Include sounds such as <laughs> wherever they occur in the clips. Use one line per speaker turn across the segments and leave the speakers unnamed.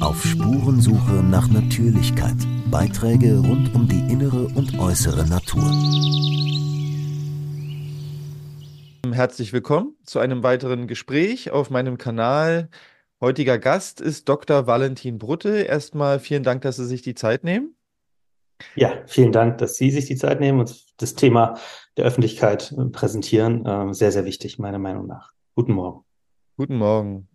Auf Spurensuche nach Natürlichkeit. Beiträge rund um die innere und äußere Natur.
Herzlich willkommen zu einem weiteren Gespräch auf meinem Kanal. Heutiger Gast ist Dr. Valentin Brutte. Erstmal vielen Dank, dass Sie sich die Zeit nehmen.
Ja, vielen Dank, dass Sie sich die Zeit nehmen und das Thema der Öffentlichkeit präsentieren. Ähm, sehr, sehr wichtig, meiner Meinung nach. Guten Morgen.
Guten Morgen.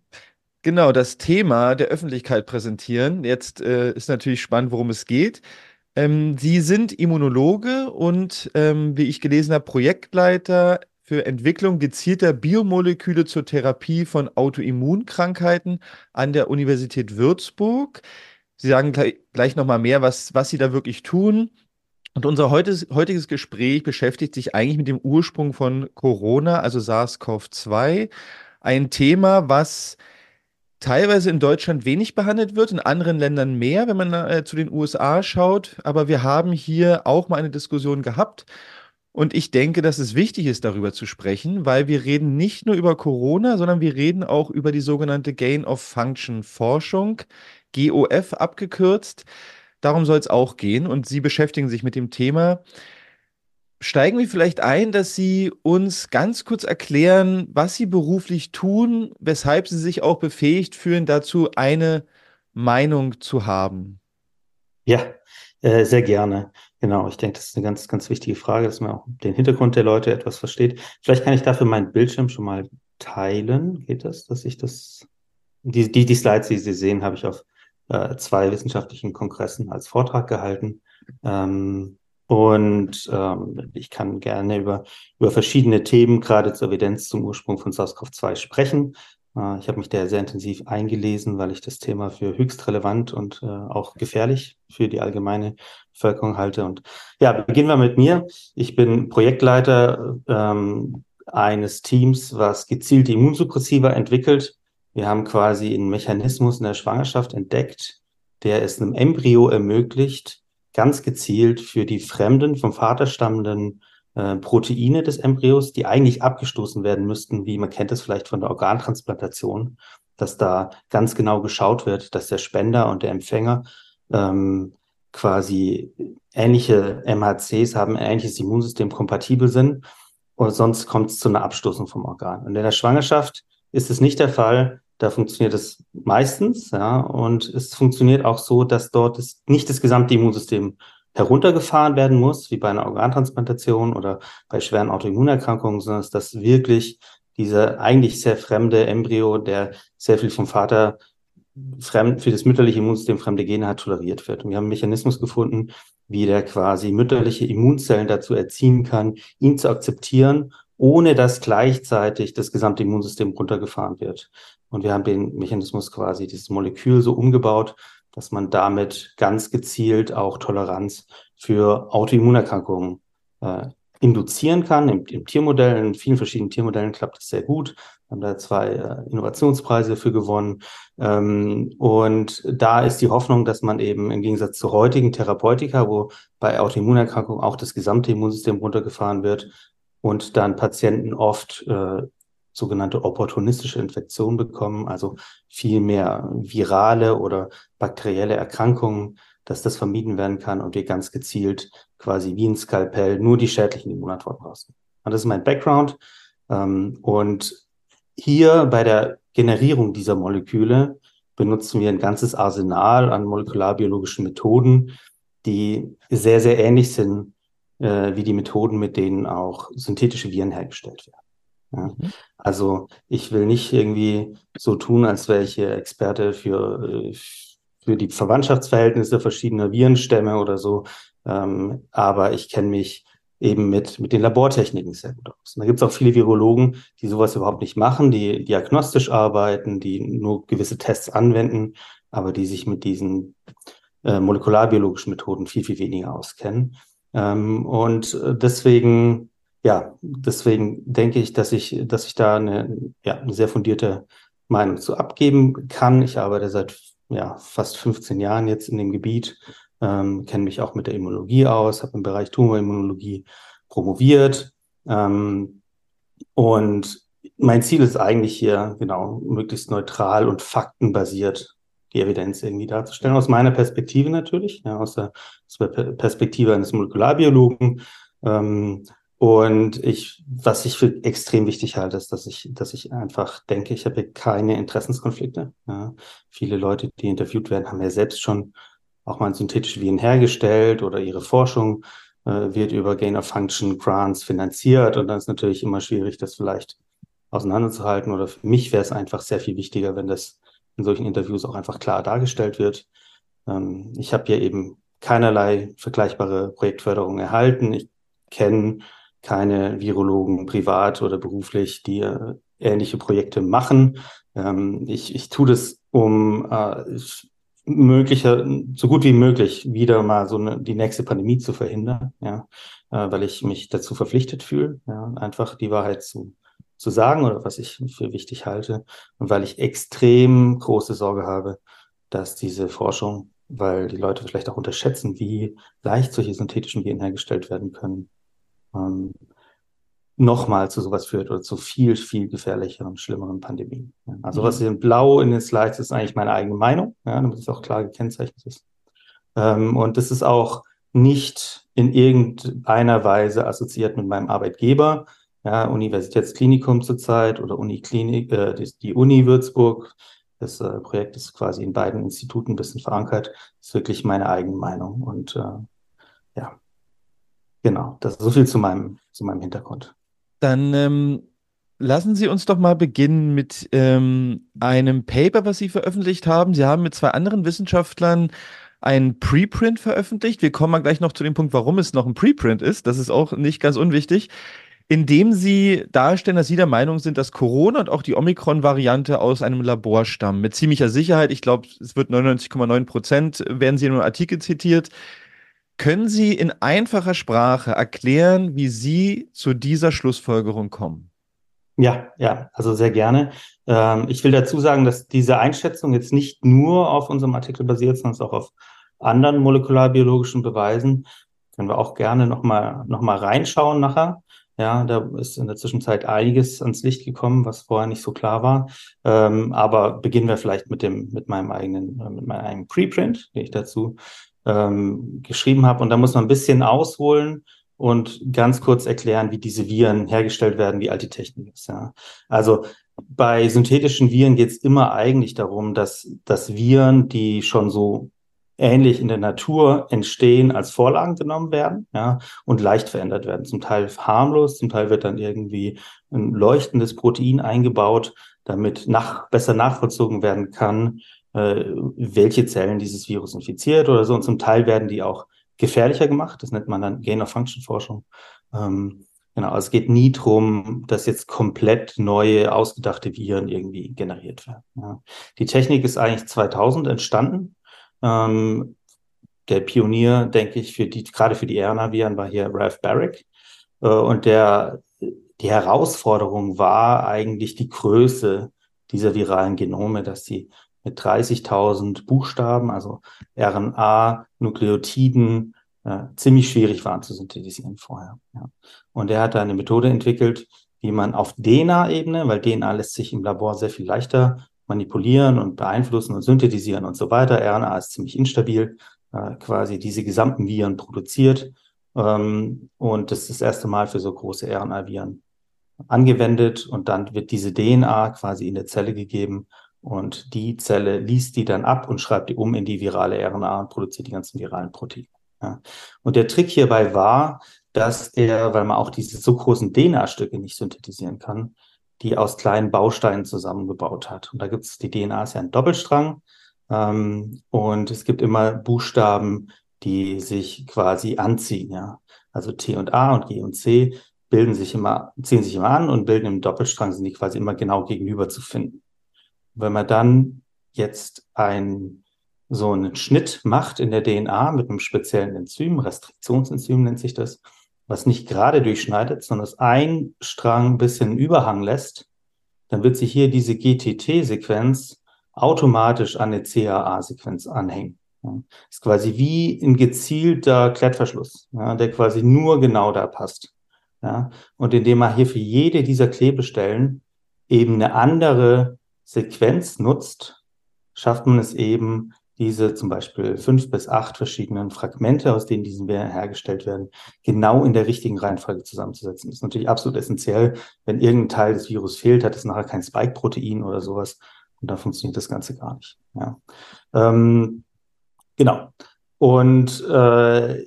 Genau, das Thema der Öffentlichkeit präsentieren. Jetzt äh, ist natürlich spannend, worum es geht. Ähm, Sie sind Immunologe und, ähm, wie ich gelesen habe, Projektleiter für Entwicklung gezielter Biomoleküle zur Therapie von Autoimmunkrankheiten an der Universität Würzburg. Sie sagen gleich, gleich nochmal mehr, was, was Sie da wirklich tun. Und unser heutiges, heutiges Gespräch beschäftigt sich eigentlich mit dem Ursprung von Corona, also SARS-CoV-2. Ein Thema, was teilweise in Deutschland wenig behandelt wird, in anderen Ländern mehr, wenn man äh, zu den USA schaut. Aber wir haben hier auch mal eine Diskussion gehabt. Und ich denke, dass es wichtig ist, darüber zu sprechen, weil wir reden nicht nur über Corona, sondern wir reden auch über die sogenannte Gain-of-Function-Forschung, GOF abgekürzt. Darum soll es auch gehen. Und Sie beschäftigen sich mit dem Thema. Steigen wir vielleicht ein, dass Sie uns ganz kurz erklären, was Sie beruflich tun, weshalb Sie sich auch befähigt fühlen, dazu eine Meinung zu haben.
Ja, äh, sehr gerne. Genau, ich denke, das ist eine ganz, ganz wichtige Frage, dass man auch den Hintergrund der Leute etwas versteht. Vielleicht kann ich dafür meinen Bildschirm schon mal teilen. Geht das, dass ich das? Die, die, die Slides, die Sie sehen, habe ich auf äh, zwei wissenschaftlichen Kongressen als Vortrag gehalten. Ähm, und ähm, ich kann gerne über, über verschiedene Themen, gerade zur Evidenz zum Ursprung von SARS-CoV-2 sprechen. Äh, ich habe mich da sehr intensiv eingelesen, weil ich das Thema für höchst relevant und äh, auch gefährlich für die allgemeine Bevölkerung halte. Und ja, beginnen wir mit mir. Ich bin Projektleiter ähm, eines Teams, was gezielte Immunsuppressiva entwickelt. Wir haben quasi einen Mechanismus in der Schwangerschaft entdeckt, der es einem Embryo ermöglicht, ganz gezielt für die fremden, vom Vater stammenden äh, Proteine des Embryos, die eigentlich abgestoßen werden müssten, wie man kennt es vielleicht von der Organtransplantation, dass da ganz genau geschaut wird, dass der Spender und der Empfänger ähm, quasi ähnliche MHCs haben, ähnliches Immunsystem kompatibel sind und sonst kommt es zu einer Abstoßung vom Organ. Und in der Schwangerschaft ist es nicht der Fall, da funktioniert es meistens, ja, und es funktioniert auch so, dass dort das, nicht das gesamte Immunsystem heruntergefahren werden muss, wie bei einer Organtransplantation oder bei schweren Autoimmunerkrankungen, sondern dass wirklich dieser eigentlich sehr fremde Embryo, der sehr viel vom Vater fremd, für das mütterliche Immunsystem fremde Gene hat, toleriert wird. Und wir haben einen Mechanismus gefunden, wie der quasi mütterliche Immunzellen dazu erziehen kann, ihn zu akzeptieren, ohne dass gleichzeitig das gesamte Immunsystem runtergefahren wird. Und wir haben den Mechanismus quasi, dieses Molekül so umgebaut, dass man damit ganz gezielt auch Toleranz für Autoimmunerkrankungen äh, induzieren kann. Im, Im, Tiermodell, in vielen verschiedenen Tiermodellen klappt das sehr gut. Wir haben da zwei äh, Innovationspreise dafür gewonnen. Ähm, und da ist die Hoffnung, dass man eben im Gegensatz zu heutigen Therapeutika, wo bei Autoimmunerkrankungen auch das gesamte Immunsystem runtergefahren wird und dann Patienten oft äh, sogenannte opportunistische Infektionen bekommen, also viel mehr virale oder bakterielle Erkrankungen, dass das vermieden werden kann und wir ganz gezielt quasi wie ein Skalpell nur die schädlichen Immunantworten raus. Und das ist mein Background. Ähm, und hier bei der Generierung dieser Moleküle benutzen wir ein ganzes Arsenal an molekularbiologischen Methoden, die sehr, sehr ähnlich sind äh, wie die Methoden, mit denen auch synthetische Viren hergestellt werden. Ja. Also ich will nicht irgendwie so tun, als wäre ich hier Experte für, äh, für die Verwandtschaftsverhältnisse verschiedener Virenstämme oder so. Ähm, aber ich kenne mich eben mit, mit den Labortechniken sehr gut aus. Und da gibt es auch viele Virologen, die sowas überhaupt nicht machen, die diagnostisch arbeiten, die nur gewisse Tests anwenden, aber die sich mit diesen äh, molekularbiologischen Methoden viel, viel weniger auskennen. Ähm, und äh, deswegen ja, deswegen denke ich, dass ich, dass ich da eine, ja, eine sehr fundierte Meinung zu abgeben kann. Ich arbeite seit ja, fast 15 Jahren jetzt in dem Gebiet, ähm, kenne mich auch mit der Immunologie aus, habe im Bereich Tumorimmunologie promoviert. Ähm, und mein Ziel ist eigentlich hier, genau, möglichst neutral und faktenbasiert die Evidenz irgendwie darzustellen. Aus meiner Perspektive natürlich, ja, aus, der, Perspektive eines Molekularbiologen. Ähm, und ich, was ich für extrem wichtig halte, ist, dass ich, dass ich einfach denke, ich habe hier keine Interessenskonflikte. Ja. Viele Leute, die interviewt werden, haben ja selbst schon auch mal synthetische Viren hergestellt oder ihre Forschung äh, wird über Gain of Function Grants finanziert. Und dann ist natürlich immer schwierig, das vielleicht auseinanderzuhalten. Oder für mich wäre es einfach sehr viel wichtiger, wenn das in solchen Interviews auch einfach klar dargestellt wird. Ähm, ich habe hier eben keinerlei vergleichbare Projektförderung erhalten. Ich kenne keine Virologen privat oder beruflich, die äh, ähnliche Projekte machen. Ähm, ich, ich tue das, um äh, möglicher, so gut wie möglich wieder mal so eine, die nächste Pandemie zu verhindern, ja, äh, weil ich mich dazu verpflichtet fühle, ja, einfach die Wahrheit zu, zu sagen oder was ich für wichtig halte und weil ich extrem große Sorge habe, dass diese Forschung, weil die Leute vielleicht auch unterschätzen, wie leicht solche synthetischen Viren hergestellt werden können, ähm, nochmal zu sowas führt oder zu viel, viel gefährlicheren, schlimmeren Pandemien. Also mhm. was hier in Blau in den Slides ist eigentlich meine eigene Meinung, ja, damit es auch klar gekennzeichnet ist. Ähm, und das ist auch nicht in irgendeiner Weise assoziiert mit meinem Arbeitgeber, ja, Universitätsklinikum zurzeit oder Uniklinik, äh, die, die Uni Würzburg. Das äh, Projekt ist quasi in beiden Instituten ein bisschen verankert. Das ist wirklich meine eigene Meinung. Und äh, genau, das ist so viel zu meinem, zu meinem Hintergrund.
Dann ähm, lassen Sie uns doch mal beginnen mit ähm, einem Paper, was Sie veröffentlicht haben. Sie haben mit zwei anderen Wissenschaftlern ein Preprint veröffentlicht. Wir kommen mal gleich noch zu dem Punkt, warum es noch ein Preprint ist. Das ist auch nicht ganz unwichtig. Indem Sie darstellen, dass Sie der Meinung sind, dass Corona und auch die Omikron-Variante aus einem Labor stammen. Mit ziemlicher Sicherheit. Ich glaube, es wird 99,9 Prozent, werden Sie in einem Artikel zitiert. Können Sie in einfacher Sprache erklären, wie Sie zu dieser Schlussfolgerung kommen?
Ja, ja, also sehr gerne. Ähm, ich will dazu sagen, dass diese Einschätzung jetzt nicht nur auf unserem Artikel basiert, sondern auch auf anderen molekularbiologischen Beweisen. Können wir auch gerne nochmal noch mal reinschauen nachher. Ja, da ist in der Zwischenzeit einiges ans Licht gekommen, was vorher nicht so klar war. Ähm, aber beginnen wir vielleicht mit dem, mit meinem eigenen, äh, mit meinem eigenen Preprint, den ich dazu ähm, geschrieben habe. Und da muss man ein bisschen ausholen und ganz kurz erklären, wie diese Viren hergestellt werden, wie alt die Technik ist. Ja. Also bei synthetischen Viren geht es immer eigentlich darum, dass, dass Viren, die schon so ähnlich in der Natur entstehen, als Vorlagen genommen werden ja, und leicht verändert werden. Zum Teil harmlos, zum Teil wird dann irgendwie ein leuchtendes Protein eingebaut, damit nach, besser nachvollzogen werden kann, welche Zellen dieses Virus infiziert oder so. Und zum Teil werden die auch gefährlicher gemacht. Das nennt man dann Gain-of-Function-Forschung. Ähm, genau, also es geht nie drum, dass jetzt komplett neue, ausgedachte Viren irgendwie generiert werden. Ja. Die Technik ist eigentlich 2000 entstanden. Ähm, der Pionier, denke ich, für die, gerade für die RNA-Viren war hier Ralph Barrick. Äh, und der, die Herausforderung war eigentlich die Größe dieser viralen Genome, dass sie mit 30.000 Buchstaben, also RNA, Nukleotiden, äh, ziemlich schwierig waren zu synthetisieren vorher. Ja. Und er hat da eine Methode entwickelt, wie man auf DNA-Ebene, weil DNA lässt sich im Labor sehr viel leichter manipulieren und beeinflussen und synthetisieren und so weiter. RNA ist ziemlich instabil, äh, quasi diese gesamten Viren produziert. Ähm, und das ist das erste Mal für so große RNA-Viren angewendet und dann wird diese DNA quasi in der Zelle gegeben und die Zelle liest die dann ab und schreibt die um in die virale RNA und produziert die ganzen viralen Proteine. Ja. Und der Trick hierbei war, dass er, weil man auch diese so großen DNA-Stücke nicht synthetisieren kann, die aus kleinen Bausteinen zusammengebaut hat. Und da gibt es, die DNA ist ja ein Doppelstrang. Ähm, und es gibt immer Buchstaben, die sich quasi anziehen, ja. Also T und A und G und C bilden sich immer, ziehen sich immer an und bilden im Doppelstrang, sind die quasi immer genau gegenüber zu finden. Wenn man dann jetzt ein, so einen Schnitt macht in der DNA mit einem speziellen Enzym, Restriktionsenzym nennt sich das, was nicht gerade durchschneidet, sondern es ein Strang ein bisschen Überhang lässt, dann wird sich hier diese GTT-Sequenz automatisch an eine CAA-Sequenz anhängen. Ja. Ist quasi wie ein gezielter Klettverschluss, ja, der quasi nur genau da passt. Ja. Und indem man hier für jede dieser Klebestellen eben eine andere Sequenz nutzt, schafft man es eben, diese zum Beispiel fünf bis acht verschiedenen Fragmente, aus denen diese hergestellt werden, genau in der richtigen Reihenfolge zusammenzusetzen. Das ist natürlich absolut essentiell. Wenn irgendein Teil des Virus fehlt, hat es nachher kein Spike-Protein oder sowas und dann funktioniert das Ganze gar nicht. Ja. Ähm, genau. Und äh,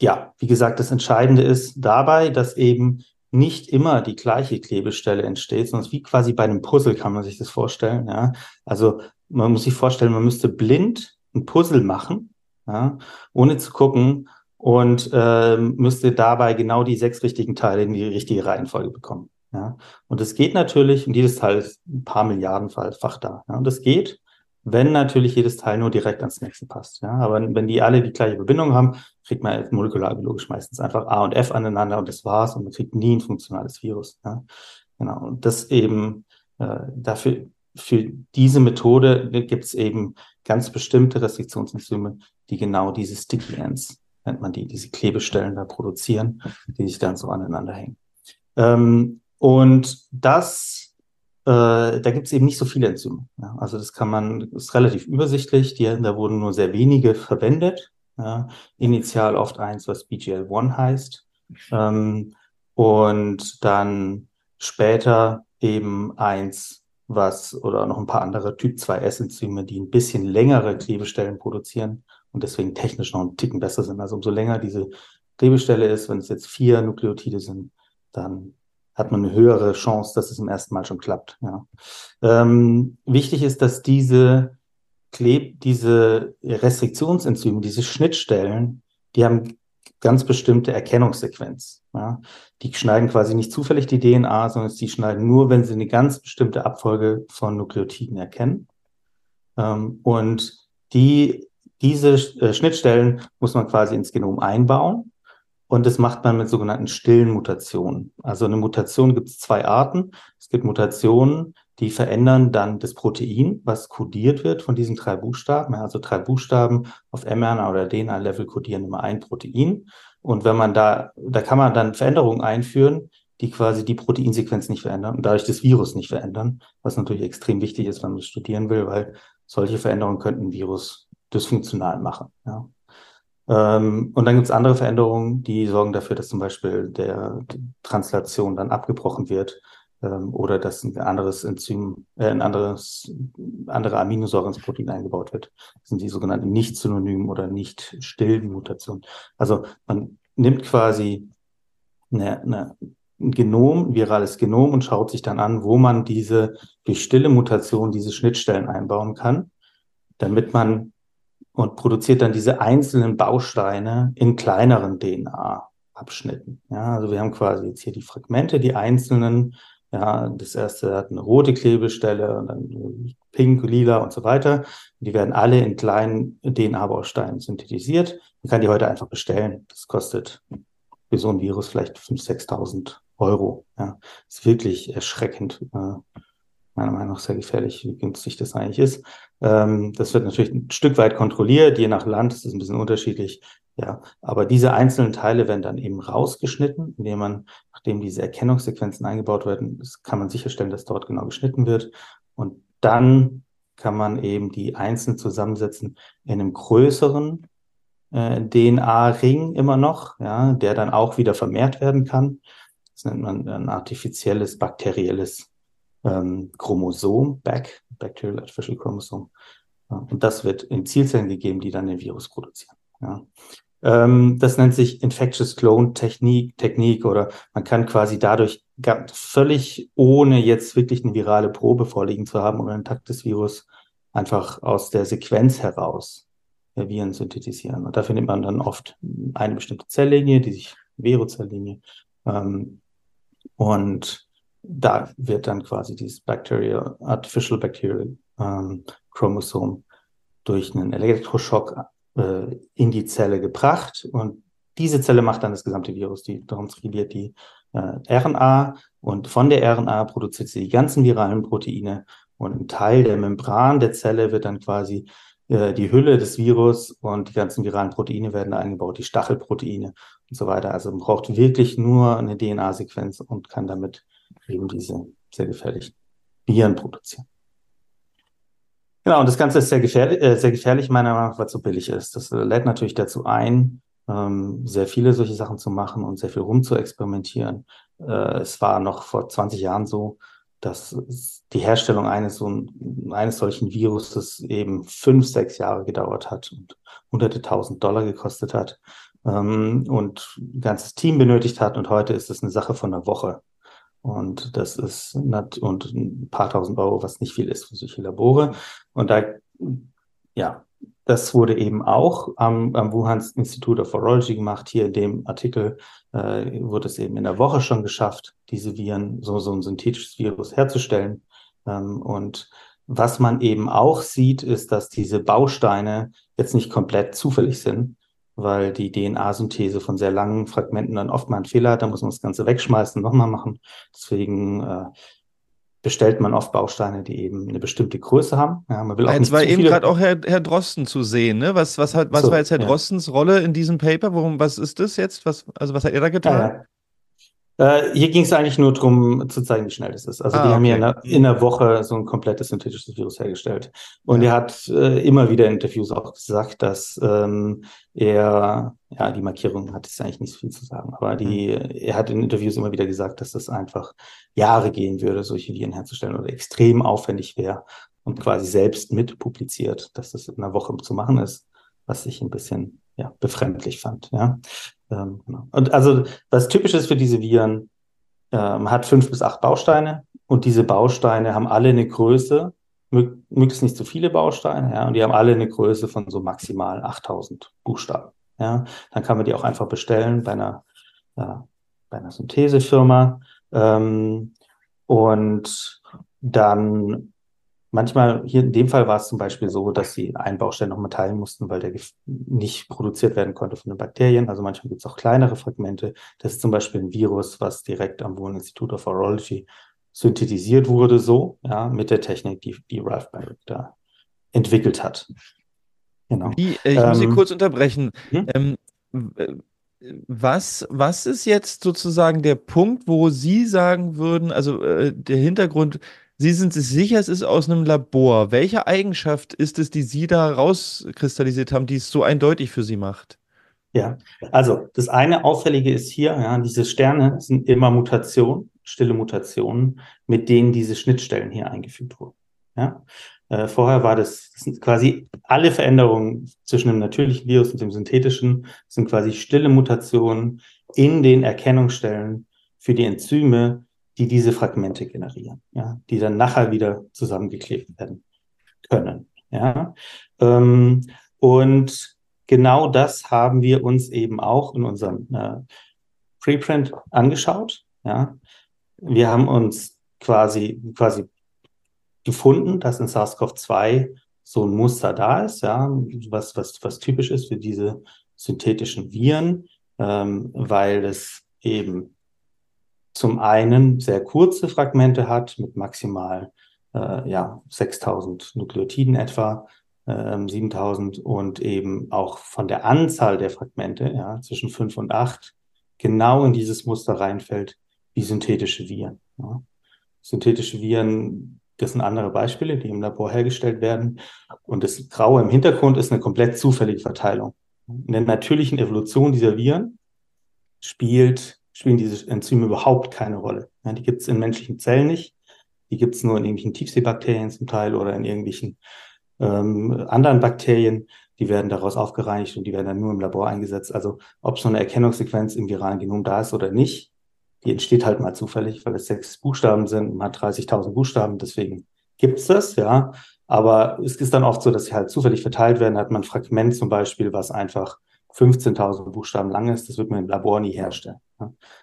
ja, wie gesagt, das Entscheidende ist dabei, dass eben nicht immer die gleiche Klebestelle entsteht, sondern wie quasi bei einem Puzzle kann man sich das vorstellen. Ja? Also man muss sich vorstellen, man müsste blind ein Puzzle machen, ja? ohne zu gucken und äh, müsste dabei genau die sechs richtigen Teile in die richtige Reihenfolge bekommen. Ja? Und es geht natürlich, und jedes Teil ist ein paar Milliardenfach da. Ja? Und das geht, wenn natürlich jedes Teil nur direkt ans nächste passt. Ja? Aber wenn die alle die gleiche Verbindung haben, kriegt man molekularbiologisch meistens einfach A und F aneinander und das war's und man kriegt nie ein funktionales Virus. Ja? Genau. Und das eben äh, dafür, für diese Methode gibt es eben ganz bestimmte Restriktionsenzyme, die genau diese Sticky Ends, nennt man die, diese Klebestellen da produzieren, die sich dann so aneinander hängen. Ähm, und das da gibt es eben nicht so viele Enzyme. Ja, also das kann man, ist relativ übersichtlich. Die, da wurden nur sehr wenige verwendet. Ja, initial oft eins, was BGL1 heißt. Ähm, und dann später eben eins, was oder noch ein paar andere Typ 2S-Enzyme, die ein bisschen längere Klebestellen produzieren und deswegen technisch noch einen Ticken besser sind. Also umso länger diese Klebestelle ist, wenn es jetzt vier Nukleotide sind, dann hat man eine höhere Chance, dass es im ersten Mal schon klappt. Ja. Ähm, wichtig ist, dass diese Kleb, diese Restriktionsenzyme, diese Schnittstellen, die haben ganz bestimmte Erkennungssequenz. Ja. Die schneiden quasi nicht zufällig die DNA, sondern die schneiden nur, wenn sie eine ganz bestimmte Abfolge von Nukleotiden erkennen. Ähm, und die, diese äh, Schnittstellen muss man quasi ins Genom einbauen. Und das macht man mit sogenannten stillen Mutationen. Also eine Mutation gibt es zwei Arten. Es gibt Mutationen, die verändern dann das Protein, was kodiert wird von diesen drei Buchstaben. Also drei Buchstaben auf mRNA oder DNA-Level kodieren immer ein Protein. Und wenn man da, da kann man dann Veränderungen einführen, die quasi die Proteinsequenz nicht verändern und dadurch das Virus nicht verändern, was natürlich extrem wichtig ist, wenn man es studieren will, weil solche Veränderungen könnten ein Virus dysfunktional machen. Ja. Ähm, und dann gibt es andere Veränderungen, die sorgen dafür, dass zum Beispiel der Translation dann abgebrochen wird ähm, oder dass ein anderes Enzym, äh, ein anderes, andere Aminosäure ins Protein eingebaut wird. Das sind die sogenannten nicht-synonymen oder nicht stillen Mutationen. Also man nimmt quasi eine, eine, ein Genom, ein virales Genom und schaut sich dann an, wo man diese durch stille Mutation diese Schnittstellen einbauen kann, damit man und produziert dann diese einzelnen Bausteine in kleineren DNA-Abschnitten. Ja, also wir haben quasi jetzt hier die Fragmente, die einzelnen. Ja, das erste hat eine rote Klebestelle und dann pink, lila und so weiter. Die werden alle in kleinen DNA-Bausteinen synthetisiert. Man kann die heute einfach bestellen. Das kostet für so ein Virus vielleicht 5.000, 6.000 Euro. Ja, ist wirklich erschreckend. Äh, meiner Meinung nach sehr gefährlich, wie günstig das eigentlich ist. Ähm, das wird natürlich ein Stück weit kontrolliert, je nach Land ist es ein bisschen unterschiedlich. Ja, aber diese einzelnen Teile werden dann eben rausgeschnitten, indem man, nachdem diese Erkennungssequenzen eingebaut werden, kann man sicherstellen, dass dort genau geschnitten wird. Und dann kann man eben die einzeln zusammensetzen in einem größeren äh, DNA-Ring immer noch, ja, der dann auch wieder vermehrt werden kann. Das nennt man ein artifizielles bakterielles ähm, Chromosom, Back, Bacterial Artificial Chromosome. Ja, und das wird in Zielzellen gegeben, die dann den Virus produzieren. Ja. Ähm, das nennt sich Infectious Clone Technik, Technik oder man kann quasi dadurch völlig ohne jetzt wirklich eine virale Probe vorliegen zu haben oder ein intaktes Virus einfach aus der Sequenz heraus Viren synthetisieren. Und dafür nimmt man dann oft eine bestimmte Zelllinie, die sich Verozellinie. Ähm, und da wird dann quasi dieses Bacterial, Artificial Bacterial ähm, Chromosom durch einen Elektroschock äh, in die Zelle gebracht. Und diese Zelle macht dann das gesamte Virus, die transkribiert die äh, RNA und von der RNA produziert sie die ganzen viralen Proteine. Und ein Teil der Membran der Zelle wird dann quasi äh, die Hülle des Virus und die ganzen viralen Proteine werden eingebaut, die Stachelproteine und so weiter. Also man braucht wirklich nur eine DNA-Sequenz und kann damit eben diese sehr gefährlichen Viren produzieren. Genau, und das Ganze ist sehr gefährlich, äh, sehr gefährlich meiner Meinung nach, weil es so billig ist. Das äh, lädt natürlich dazu ein, ähm, sehr viele solche Sachen zu machen und sehr viel rum zu experimentieren. Äh, es war noch vor 20 Jahren so, dass die Herstellung eines, so, eines solchen Viruses eben fünf, sechs Jahre gedauert hat und hunderte tausend Dollar gekostet hat ähm, und ein ganzes Team benötigt hat. Und heute ist es eine Sache von einer Woche. Und das ist und ein paar tausend Euro, was nicht viel ist für solche Labore. Und da, ja, das wurde eben auch am, am Wuhan Institute of Virology gemacht. Hier in dem Artikel äh, wurde es eben in der Woche schon geschafft, diese Viren, so, so ein synthetisches Virus herzustellen. Ähm, und was man eben auch sieht, ist, dass diese Bausteine jetzt nicht komplett zufällig sind, weil die DNA-Synthese von sehr langen Fragmenten dann oft mal einen Fehler hat. Da muss man das Ganze wegschmeißen, nochmal machen. Deswegen äh, bestellt man oft Bausteine, die eben eine bestimmte Größe haben. Ja, man will auch
Jetzt war eben gerade auch Herr, Herr Drosten zu sehen, ne? Was, was, hat, was
So,
war jetzt Herr
ja.
Drostens Rolle in diesem Paper? Worum, was ist das jetzt? Was, also was hat er da getan?
Ja. Äh, hier ging es eigentlich nur darum, zu zeigen, wie schnell das ist. Also
Ah,
die haben
okay.
hier in einer, in einer Woche so ein komplettes synthetisches Virus hergestellt. Und
Ja.
er hat äh, immer wieder in Interviews auch gesagt, dass ähm, er, ja, die Markierung hat jetzt eigentlich nicht so viel zu sagen, aber die,
Hm.
er hat in Interviews immer wieder gesagt, dass das einfach Jahre gehen würde, solche Viren herzustellen oder extrem aufwendig wäre und quasi selbst mit publiziert, dass das in einer Woche zu machen ist, was ich ein bisschen ja, befremdlich fand. Ja. Ähm, genau. Und also was typisch ist für diese Viren, äh, man hat fünf bis acht Bausteine und diese Bausteine haben alle eine Größe, mö möglichst nicht zu viele Bausteine, ja, und die haben alle eine Größe von so maximal 8000 Buchstaben. Ja, dann kann man die auch einfach bestellen bei einer, äh, bei einer Synthesefirma. Ähm, und dann manchmal, hier in dem Fall war es zum Beispiel so, dass sie einen Baustein nochmal teilen mussten, weil der nicht produziert werden konnte von den Bakterien. Also manchmal gibt es auch kleinere Fragmente. Das ist zum Beispiel ein Virus, was direkt am Wuhan Institute of Virology synthetisiert wurde, so, ja, mit der Technik, die, die Ralph Barrett da entwickelt hat. Genau.
Wie, äh, ich muss Sie
Ähm,
kurz unterbrechen.
hm?
Ähm, äh, was, was ist jetzt sozusagen der Punkt, wo Sie sagen würden, also äh, der Hintergrund, Sie sind sich sicher, es ist aus einem Labor. Welche Eigenschaft ist es, die Sie da rauskristallisiert haben, die es so eindeutig für Sie macht?
Ja, also das eine Auffällige ist hier, ja, diese Sterne sind immer Mutationen, stille Mutationen, mit denen diese Schnittstellen hier eingefügt wurden. Ja. Äh, vorher war das, das quasi alle Veränderungen zwischen dem natürlichen Virus und dem synthetischen, sind quasi stille Mutationen in den Erkennungsstellen für die Enzyme, die diese Fragmente generieren, ja, die dann nachher wieder zusammengeklebt werden können. Ja. Ähm, und genau das haben wir uns eben auch in unserem äh, Preprint angeschaut. Ja. Wir haben uns quasi, quasi gefunden, dass in SARS-CoV-2 so ein Muster da ist, ja, was, was, was typisch ist für diese synthetischen Viren, ähm, weil es eben zum einen sehr kurze Fragmente hat mit maximal äh, ja, 6000 Nukleotiden etwa, ähm, 7000 und eben auch von der Anzahl der Fragmente, ja, zwischen 5 und 8, genau in dieses Muster reinfällt, wie synthetische Viren. Ja. Synthetische Viren, das sind andere Beispiele, die im Labor hergestellt werden. Und das Graue im Hintergrund ist eine komplett zufällige Verteilung. In der natürlichen Evolution dieser Viren spielt, spielen diese Enzyme überhaupt keine Rolle. Ja, die gibt es in menschlichen Zellen nicht. Die gibt es nur in irgendwelchen Tiefseebakterien zum Teil oder in irgendwelchen ähm, anderen Bakterien. Die werden daraus aufgereinigt und die werden dann nur im Labor eingesetzt. Also ob so eine Erkennungssequenz im viralen Genom da ist oder nicht, die entsteht halt mal zufällig, weil es sechs Buchstaben sind. Man hat 30.000 Buchstaben, deswegen gibt es das, ja. Aber es ist dann oft so, dass sie halt zufällig verteilt werden. Da hat man ein Fragment zum Beispiel, was einfach 15.000 Buchstaben lang ist. Das wird man im Labor nie herstellen.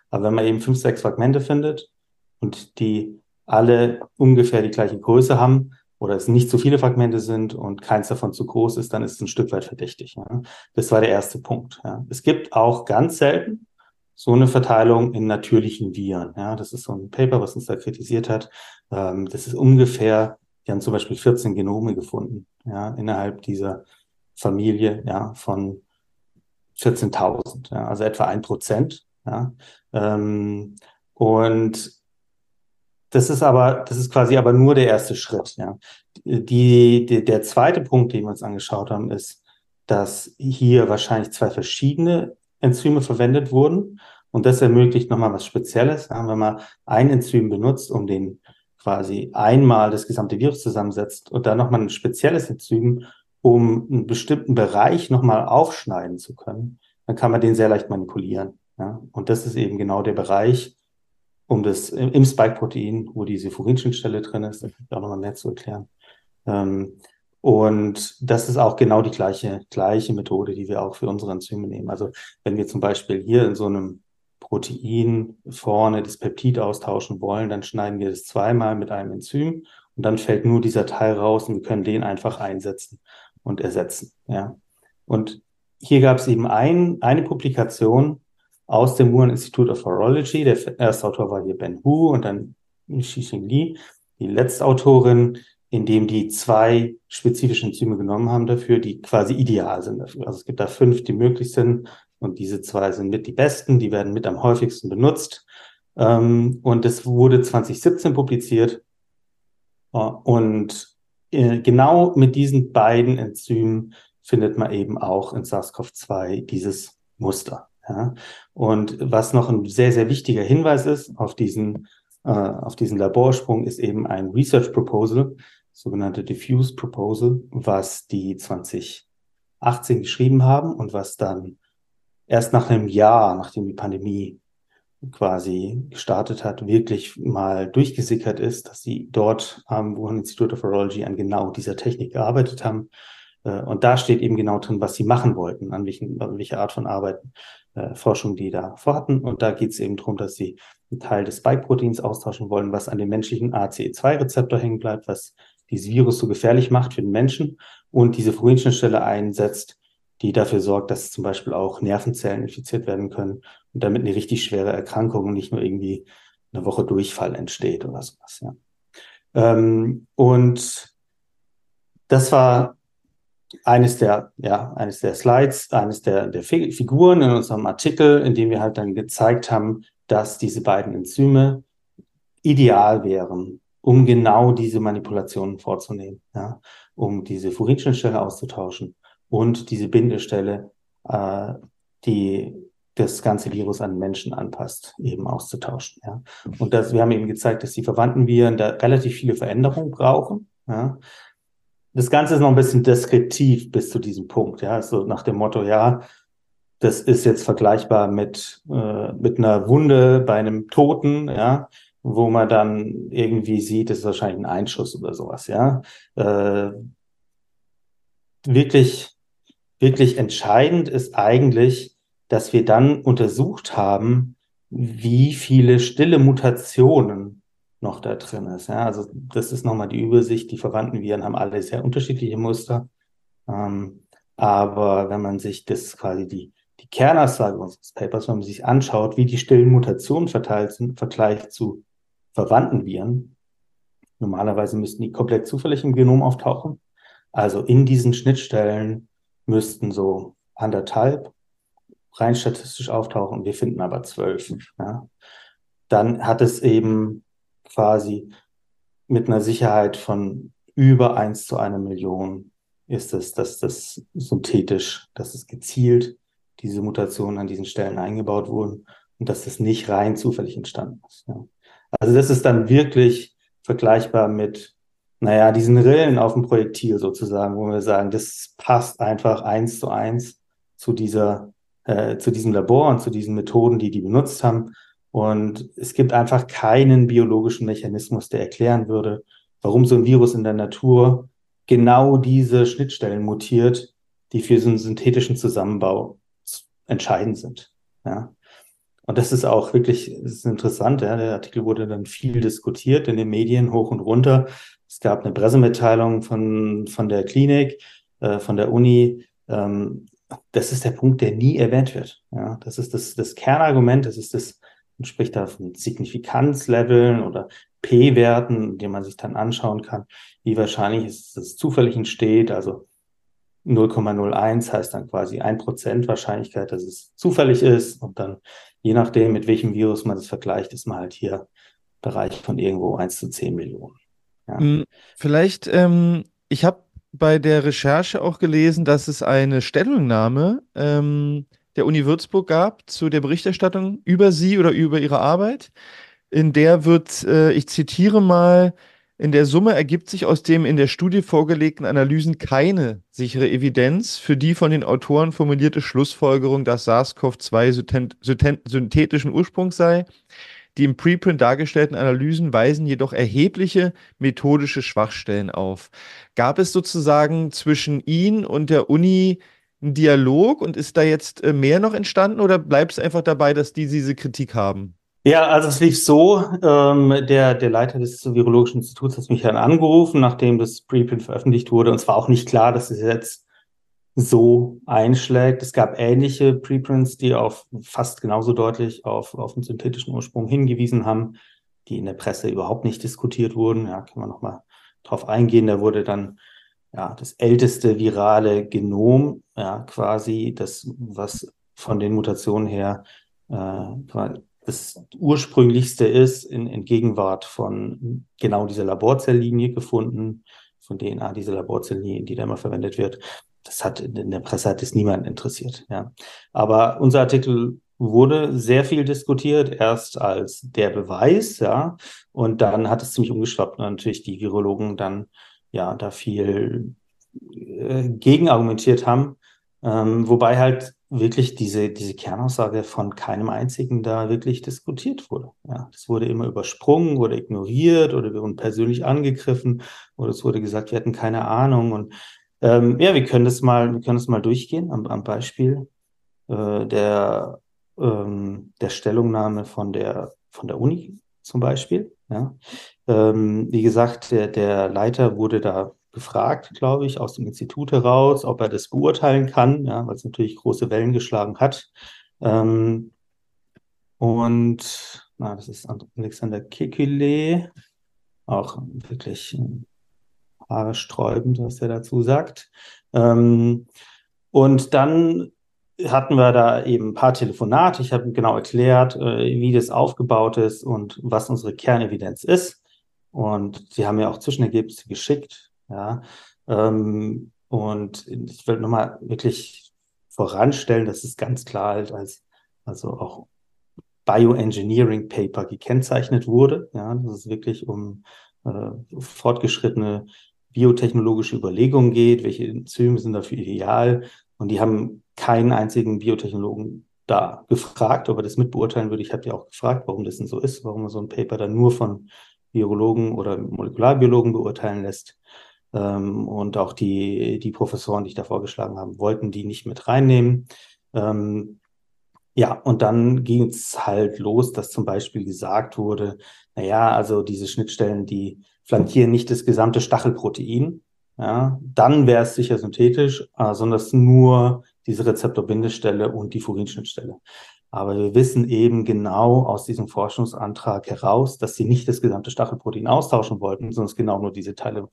Aber wenn man eben fünf, sechs Fragmente findet und die alle ungefähr die gleiche Größe haben oder es nicht zu viele Fragmente sind und keins davon zu groß ist, dann ist es ein Stück weit verdächtig. Ja. Das war der erste Punkt. Ja. Es gibt auch ganz selten so eine Verteilung in natürlichen Viren. Ja, das ist so ein Paper, was uns da kritisiert hat. Ähm, das ist ungefähr, die haben zum Beispiel 14 Genome gefunden, ja, innerhalb dieser Familie, ja, von 14.000, ja, also etwa ein Prozent, ja. Ähm, und das ist aber, das ist quasi aber nur der erste Schritt. Ja. Die, die, der zweite Punkt, den wir uns angeschaut haben, ist, dass hier wahrscheinlich zwei verschiedene Enzyme verwendet wurden. Und das ermöglicht nochmal was Spezielles. Ja, wenn man ein Enzym benutzt, um den quasi einmal das gesamte Virus zusammensetzt und dann nochmal ein spezielles Enzym, um einen bestimmten Bereich nochmal aufschneiden zu können, dann kann man den sehr leicht manipulieren. Ja? Und das ist eben genau der Bereich, um das im Spike-Protein, wo diese Furinschnittstelle drin ist, da kann ich auch nochmal mehr zu erklären. Ähm, und das ist auch genau die gleiche, gleiche Methode, die wir auch für unsere Enzyme nehmen. Also wenn wir zum Beispiel hier in so einem Protein vorne das Peptid austauschen wollen, dann schneiden wir das zweimal mit einem Enzym und dann fällt nur dieser Teil raus und wir können den einfach einsetzen und ersetzen. Ja. Und hier gab es eben ein, eine Publikation, aus dem Wuhan Institute of Virology. Der erste Autor war hier Ben Hu und dann Xixing Li, die letzte Autorin, in dem die zwei spezifische Enzyme genommen haben dafür, die quasi ideal sind dafür. Also es gibt da fünf, die möglich sind und diese zwei sind mit die besten, die werden mit am häufigsten benutzt. Ähm, und das wurde 2017 publiziert. Und äh, genau mit diesen beiden Enzymen findet man eben auch in SARS-CoV-2 dieses Muster. Ja? Und was noch ein sehr, sehr wichtiger Hinweis ist auf diesen, äh, auf diesen Laborsprung, ist eben ein Research Proposal, sogenannte Diffuse Proposal, was die 2018 geschrieben haben und was dann erst nach einem Jahr, nachdem die Pandemie quasi gestartet hat, wirklich mal durchgesickert ist, dass sie dort am Wuhan Institute of Virology an genau dieser Technik gearbeitet haben. Äh, und da steht eben genau drin, was sie machen wollten, an, welchen, an welche Art von Arbeiten äh, Forschung, die da vorhatten. Und da geht es eben darum, dass sie einen Teil des Spike-Proteins austauschen wollen, was an dem menschlichen ACE2-Rezeptor hängen bleibt, was dieses Virus so gefährlich macht für den Menschen und diese Furinschnittstelle einsetzt, die dafür sorgt, dass zum Beispiel auch Nervenzellen infiziert werden können und damit eine richtig schwere Erkrankung und nicht nur irgendwie eine Woche Durchfall entsteht oder sowas. Ja. Ähm, und das war eines der, ja, eines der Slides, eines der, der Figuren in unserem Artikel, in dem wir halt dann gezeigt haben, dass diese beiden Enzyme ideal wären, um genau diese Manipulationen vorzunehmen, ja, um diese Furinschnittstelle auszutauschen und diese Bindestelle, äh, die das ganze Virus an Menschen anpasst, eben auszutauschen. Ja. Und das, wir haben eben gezeigt, dass die verwandten Viren da relativ viele Veränderungen brauchen. Ja das Ganze ist noch ein bisschen deskriptiv bis zu diesem Punkt, ja, so nach dem Motto, ja, das ist jetzt vergleichbar mit, äh, mit einer Wunde bei einem Toten, ja, wo man dann irgendwie sieht, das ist wahrscheinlich ein Einschuss oder sowas, ja. Äh, wirklich, wirklich entscheidend ist eigentlich, dass wir dann untersucht haben, wie viele stille Mutationen noch da drin ist. Ja, also das ist nochmal die Übersicht. Die verwandten Viren haben alle sehr unterschiedliche Muster. Ähm, aber wenn man sich das quasi die, die Kernaussage unseres Papers, wenn man sich anschaut, wie die stillen Mutationen verteilt sind im Vergleich zu verwandten Viren, normalerweise müssten die komplett zufällig im Genom auftauchen. Also in diesen Schnittstellen müssten so anderthalb rein statistisch auftauchen. Wir finden aber zwölf. Ja. Dann hat es eben quasi mit einer Sicherheit von über eins zu einer Million ist es, dass das synthetisch, dass es gezielt diese Mutationen an diesen Stellen eingebaut wurden und dass das nicht rein zufällig entstanden ist. Ja. Also das ist dann wirklich vergleichbar mit, naja, diesen Rillen auf dem Projektil sozusagen, wo wir sagen, das passt einfach eins zu eins zu dieser, äh, zu diesem Labor und zu diesen Methoden, die die benutzt haben. Und es gibt einfach keinen biologischen Mechanismus, der erklären würde, warum so ein Virus in der Natur genau diese Schnittstellen mutiert, die für so einen synthetischen Zusammenbau entscheidend sind. Ja. Und das ist auch wirklich, das ist interessant. Ja. Der Artikel wurde dann viel diskutiert in den Medien hoch und runter. Es gab eine Pressemitteilung von, von der Klinik, äh, von der Uni. Ähm, das ist der Punkt, der nie erwähnt wird. Ja. Das ist das, das Kernargument, das ist das man spricht da von Signifikanzleveln oder P-Werten, die man sich dann anschauen kann, wie wahrscheinlich es zufällig entsteht. Also 0,01 heißt dann quasi ein Prozent Wahrscheinlichkeit, dass es zufällig ist. Und dann, je nachdem, mit welchem Virus man es vergleicht, ist man halt hier Bereich von irgendwo 1 zu 10 Millionen.
Ja. Hm, vielleicht, ähm, ich habe bei der Recherche auch gelesen, dass es eine Stellungnahme ähm, der Uni Würzburg gab zu der Berichterstattung über Sie oder über Ihre Arbeit. In der wird, äh, ich zitiere mal, in der Summe ergibt sich aus dem in der Studie vorgelegten Analysen keine sichere Evidenz für die von den Autoren formulierte Schlussfolgerung, dass SARS-CoV-2 synthetischen Ursprungs sei. Die im Preprint dargestellten Analysen weisen jedoch erhebliche methodische Schwachstellen auf. Gab es sozusagen zwischen Ihnen und der Uni einen Dialog und ist da jetzt äh, mehr noch entstanden oder bleibt es einfach dabei, dass die diese Kritik haben?
Ja, also es lief so, ähm, der, der Leiter des Virologischen Instituts hat mich dann angerufen, nachdem das Preprint veröffentlicht wurde. Und es war auch nicht klar, dass es jetzt so einschlägt. Es gab ähnliche Preprints, die auf fast genauso deutlich auf, auf den synthetischen Ursprung hingewiesen haben, die in der Presse überhaupt nicht diskutiert wurden. Ja, kann man nochmal drauf eingehen. Da wurde dann ja, das älteste virale Genom, ja, quasi das, was von den Mutationen her äh, das ursprünglichste ist, in, in Gegenwart von genau dieser Laborzellinie gefunden, von DNA, diese Laborzellinie, die da immer verwendet wird. Das hat in der Presse hat es niemand interessiert. Ja. Aber unser Artikel wurde sehr viel diskutiert, erst als der Beweis, ja, und dann hat es ziemlich umgeschwappt natürlich die Virologen dann ja da viel äh, gegenargumentiert haben, ähm, wobei halt wirklich diese, diese Kernaussage von keinem einzigen da wirklich diskutiert wurde. Ja, das wurde immer übersprungen oder ignoriert oder wir wurden persönlich angegriffen oder es wurde gesagt, wir hatten keine Ahnung. Und ähm, ja, wir können das mal, wir können das mal durchgehen am, am Beispiel äh, der, ähm, der Stellungnahme von der, von der Uni zum Beispiel. Ja. Ähm, wie gesagt, der, der Leiter wurde da gefragt, glaube ich, aus dem Institut heraus, ob er das beurteilen kann, ja, weil es natürlich große Wellen geschlagen hat. Ähm, und na, das ist Alexander Kekule, auch wirklich äh, haarsträubend, was er dazu sagt. Ähm, und dann hatten wir da eben ein paar Telefonate. Ich habe genau erklärt, äh, wie das aufgebaut ist und was unsere Kernevidenz ist. Und sie haben mir auch Zwischenergebnisse geschickt. Ja, ähm, und ich will nochmal wirklich voranstellen, dass es ganz klar halt als, also auch Bioengineering Paper gekennzeichnet wurde. Ja, dass es wirklich um äh, fortgeschrittene biotechnologische Überlegungen geht, welche Enzyme sind dafür ideal. Und die haben keinen einzigen Biotechnologen da gefragt, ob er das mitbeurteilen würde. Ich habe ja auch gefragt, warum das denn so ist, warum man so ein Paper dann nur von Virologen oder Molekularbiologen beurteilen lässt. Ähm, und auch die, die Professoren, die ich da vorgeschlagen habe, wollten die nicht mit reinnehmen. Ähm, ja, und dann ging es halt los, dass zum Beispiel gesagt wurde, naja, also diese Schnittstellen, die flankieren nicht das gesamte Stachelprotein. Ja, dann wäre es sicher synthetisch, äh, sondern es nur diese Rezeptorbindestelle und die Furinschnittstelle. Aber wir wissen eben genau aus diesem Forschungsantrag heraus, dass sie nicht das gesamte Stachelprotein austauschen wollten, sondern es genau nur diese Teile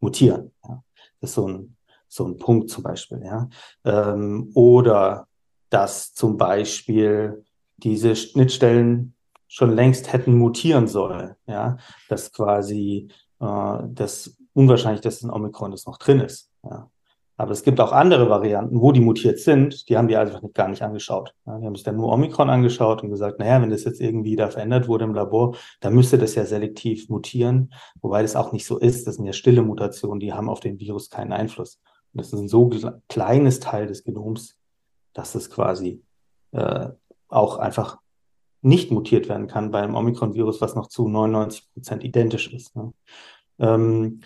mutieren. Ja. Das ist so ein, so ein Punkt zum Beispiel. Ja. Ähm, oder dass zum Beispiel diese Schnittstellen schon längst hätten mutieren sollen. Ja. Dass quasi äh, das unwahrscheinlich, dass ein Omikron das noch drin ist. Ja. Aber es gibt auch andere Varianten, wo die mutiert sind, die haben wir einfach gar nicht angeschaut. Ja, die haben sich dann nur Omikron angeschaut und gesagt, naja, wenn das jetzt irgendwie da verändert wurde im Labor, dann müsste das ja selektiv mutieren, wobei das auch nicht so ist. Das sind ja stille Mutationen, die haben auf den Virus keinen Einfluss. Und das ist ein so kleines Teil des Genoms, dass es quasi äh, auch einfach nicht mutiert werden kann bei einem Omikron-Virus, was noch zu 99 Prozent identisch ist. Ne? Ähm,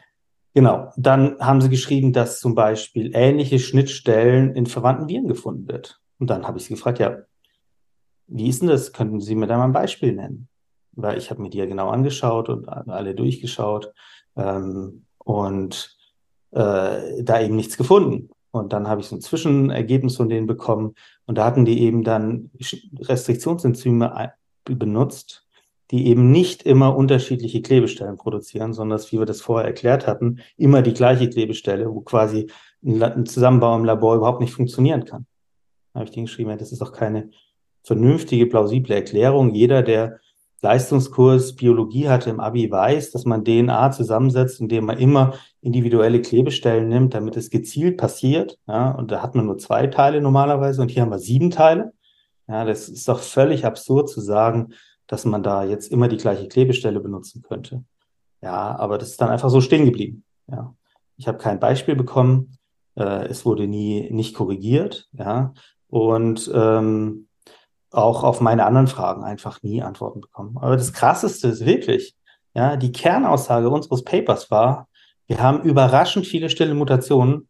Genau. Dann haben sie geschrieben, dass zum Beispiel ähnliche Schnittstellen in verwandten Viren gefunden wird. Und dann habe ich sie gefragt, ja, wie ist denn das? Könnten Sie mir da mal ein Beispiel nennen? Weil ich habe mir die ja genau angeschaut und alle durchgeschaut ähm, und äh, da eben nichts gefunden. Und dann habe ich so ein Zwischenergebnis von denen bekommen und da hatten die eben dann Restriktionsenzyme benutzt, die eben nicht immer unterschiedliche Klebestellen produzieren, sondern, wie wir das vorher erklärt hatten, immer die gleiche Klebestelle, wo quasi ein Zusammenbau im Labor überhaupt nicht funktionieren kann. Da habe ich denen geschrieben, das ist doch keine vernünftige, plausible Erklärung. Jeder, der Leistungskurs Biologie hatte im Abi weiß, dass man DNA zusammensetzt, indem man immer individuelle Klebestellen nimmt, damit es gezielt passiert. Ja, und da hat man nur zwei Teile normalerweise und hier haben wir sieben Teile. Ja, das ist doch völlig absurd zu sagen, dass man da jetzt immer die gleiche Klebestelle benutzen könnte. Ja, aber das ist dann einfach so stehen geblieben. Ja, ich habe kein Beispiel bekommen. Äh, es wurde nie nicht korrigiert. Ja, und ähm, auch auf meine anderen Fragen einfach nie Antworten bekommen. Aber das Krasseste ist wirklich, ja, die Kernaussage unseres Papers war, wir haben überraschend viele stille Mutationen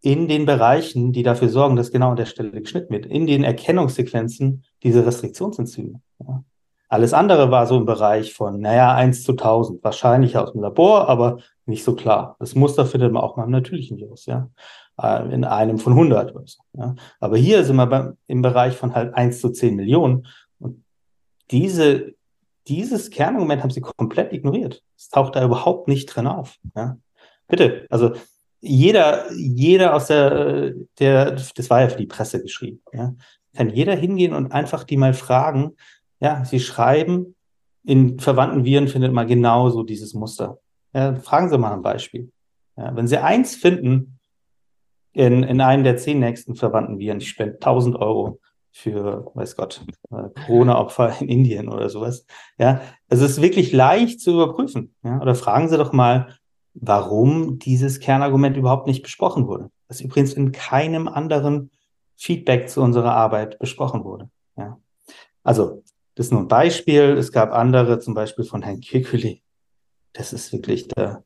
in den Bereichen, die dafür sorgen, dass genau an der Stelle geschnitten wird, in den Erkennungssequenzen dieser Restriktionsenzyme. Ja. Alles andere war so im Bereich von, naja, 1 zu 1000, wahrscheinlich aus dem Labor, aber nicht so klar. Das Muster findet man auch mal im natürlichen Virus, ja. Äh, in einem von 100 oder so. Ja. Aber hier sind wir im Bereich von halt 1 zu 10 Millionen. Und diese, dieses Kernargument haben sie komplett ignoriert. Es taucht da überhaupt nicht drin auf. Ja. Bitte, also jeder, jeder aus der, der, das war ja für die Presse geschrieben, ja, kann jeder hingehen und einfach die mal fragen, ja, sie schreiben, in verwandten Viren findet man genauso dieses Muster. Ja, fragen Sie mal ein Beispiel. Ja, wenn Sie eins finden, in, in einem der zehn nächsten verwandten Viren. Ich spende 1000 Euro für, weiß Gott, äh, Corona-Opfer in Indien oder sowas. Ja, es ist wirklich leicht zu überprüfen. Ja? Oder fragen Sie doch mal, warum dieses Kernargument überhaupt nicht besprochen wurde. Das übrigens in keinem anderen Feedback zu unserer Arbeit besprochen wurde. Ja? Also, das ist nur ein Beispiel. Es gab andere, zum Beispiel von Herrn Kekuli. Das ist wirklich der,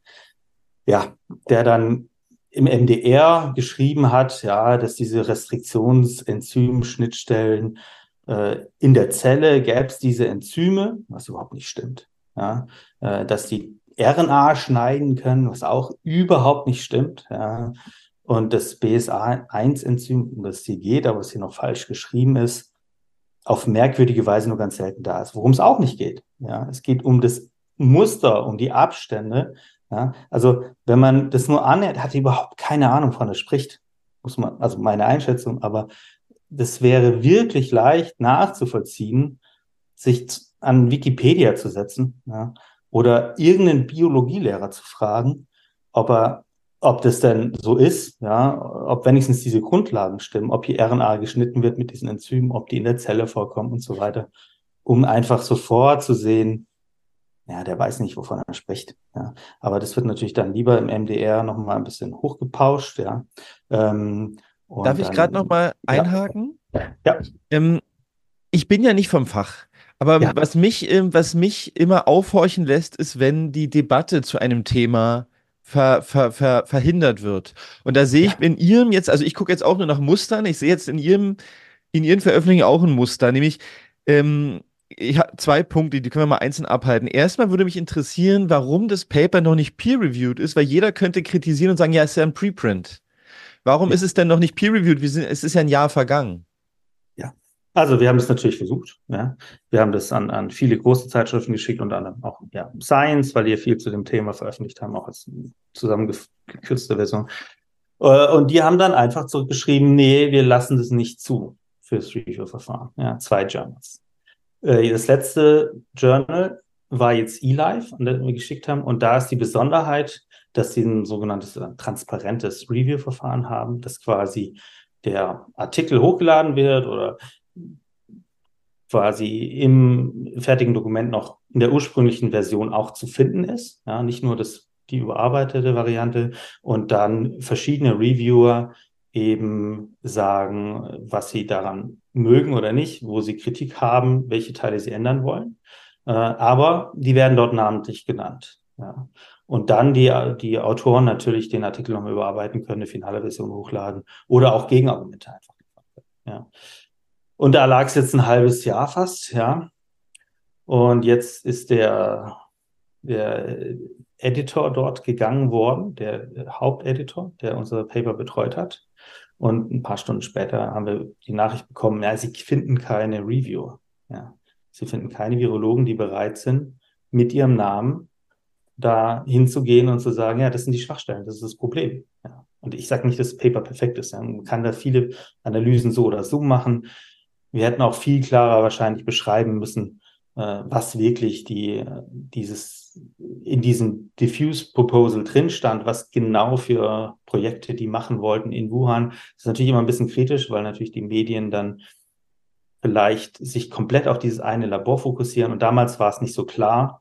ja, der dann im MDR geschrieben hat, ja, dass diese Restriktionsenzym-Schnittstellen äh, in der Zelle gäbe es diese Enzyme, was überhaupt nicht stimmt. Ja, äh, dass die RNA schneiden können, was auch überhaupt nicht stimmt. Ja. Und das BSA1-Enzym, um das es hier geht, aber was hier noch falsch geschrieben ist, auf merkwürdige Weise nur ganz selten da ist. Worum es auch nicht geht. Ja, es geht um das Muster, um die Abstände, ja, also wenn man das nur annähert, hat überhaupt keine Ahnung, von er spricht. Muss man, also meine Einschätzung, aber das wäre wirklich leicht nachzuvollziehen, sich an Wikipedia zu setzen ja, oder irgendeinen Biologielehrer zu fragen, ob er, ob das denn so ist, ja, ob wenigstens diese Grundlagen stimmen, ob hier RNA geschnitten wird mit diesen Enzymen, ob die in der Zelle vorkommen und so weiter, um einfach sofort zu sehen, ja, der weiß nicht, wovon er spricht. Ja. Aber das wird natürlich dann lieber im MDR nochmal ein bisschen hochgepauscht, ja. Ähm,
Darf ich gerade nochmal einhaken?
Ja. ja.
Ähm, ich bin ja nicht vom Fach. Aber ja. was, mich, was mich immer aufhorchen lässt, ist, wenn die Debatte zu einem Thema ver, ver, ver, verhindert wird. Und da sehe ich ja. in Ihrem jetzt, also ich gucke jetzt auch nur nach Mustern, ich sehe jetzt in Ihrem, in Ihren Veröffentlichungen auch ein Muster, nämlich ähm, ich habe zwei Punkte, die können wir mal einzeln abhalten. Erstmal würde mich interessieren, warum das Paper noch nicht peer-reviewed ist, weil jeder könnte kritisieren und sagen, ja, es ist ja ein Preprint. Warum ja. ist es denn noch nicht peer-reviewed? Es ist ja ein Jahr vergangen.
Also wir haben das natürlich versucht. Ja. Wir haben das an, an viele große Zeitschriften geschickt, unter anderem auch ja, Science, weil die viel zu dem Thema veröffentlicht haben, auch als zusammengekürzte Version. Äh, und die haben dann einfach zurückgeschrieben, nee, wir lassen das nicht zu fürs Review-Verfahren. Ja, zwei Journals. Äh, das letzte Journal war jetzt eLife, an das wir geschickt haben. Und da ist die Besonderheit, dass sie ein sogenanntes äh, transparentes Review-Verfahren haben, dass quasi der Artikel hochgeladen wird oder quasi im fertigen Dokument noch in der ursprünglichen Version auch zu finden ist. Ja, nicht nur das, die überarbeitete Variante und dann verschiedene Reviewer eben sagen, was sie daran mögen oder nicht, wo sie Kritik haben, welche Teile sie ändern wollen. Äh, aber die werden dort namentlich genannt. Ja. Und dann die, die Autoren natürlich den Artikel nochmal überarbeiten können, eine finale Version hochladen oder auch Gegenargumente einfach. Ja. Und da lag es jetzt ein halbes Jahr fast, ja. Und jetzt ist der, der Editor dort gegangen worden, der Haupteditor, der unser Paper betreut hat. Und ein paar Stunden später haben wir die Nachricht bekommen, ja, sie finden keine Reviewer. Ja. Sie finden keine Virologen, die bereit sind, mit ihrem Namen da hinzugehen und zu sagen, ja, das sind die Schwachstellen, das ist das Problem. Ja. Und ich sage nicht, dass das Paper perfekt ist. Ja. Man kann da viele Analysen so oder so machen. Wir hätten auch viel klarer wahrscheinlich beschreiben müssen, äh, was wirklich die, dieses, in diesem Diffuse Proposal drin stand, was genau für Projekte die machen wollten in Wuhan. Das ist natürlich immer ein bisschen kritisch, weil natürlich die Medien dann vielleicht sich komplett auf dieses eine Labor fokussieren. Und damals war es nicht so klar.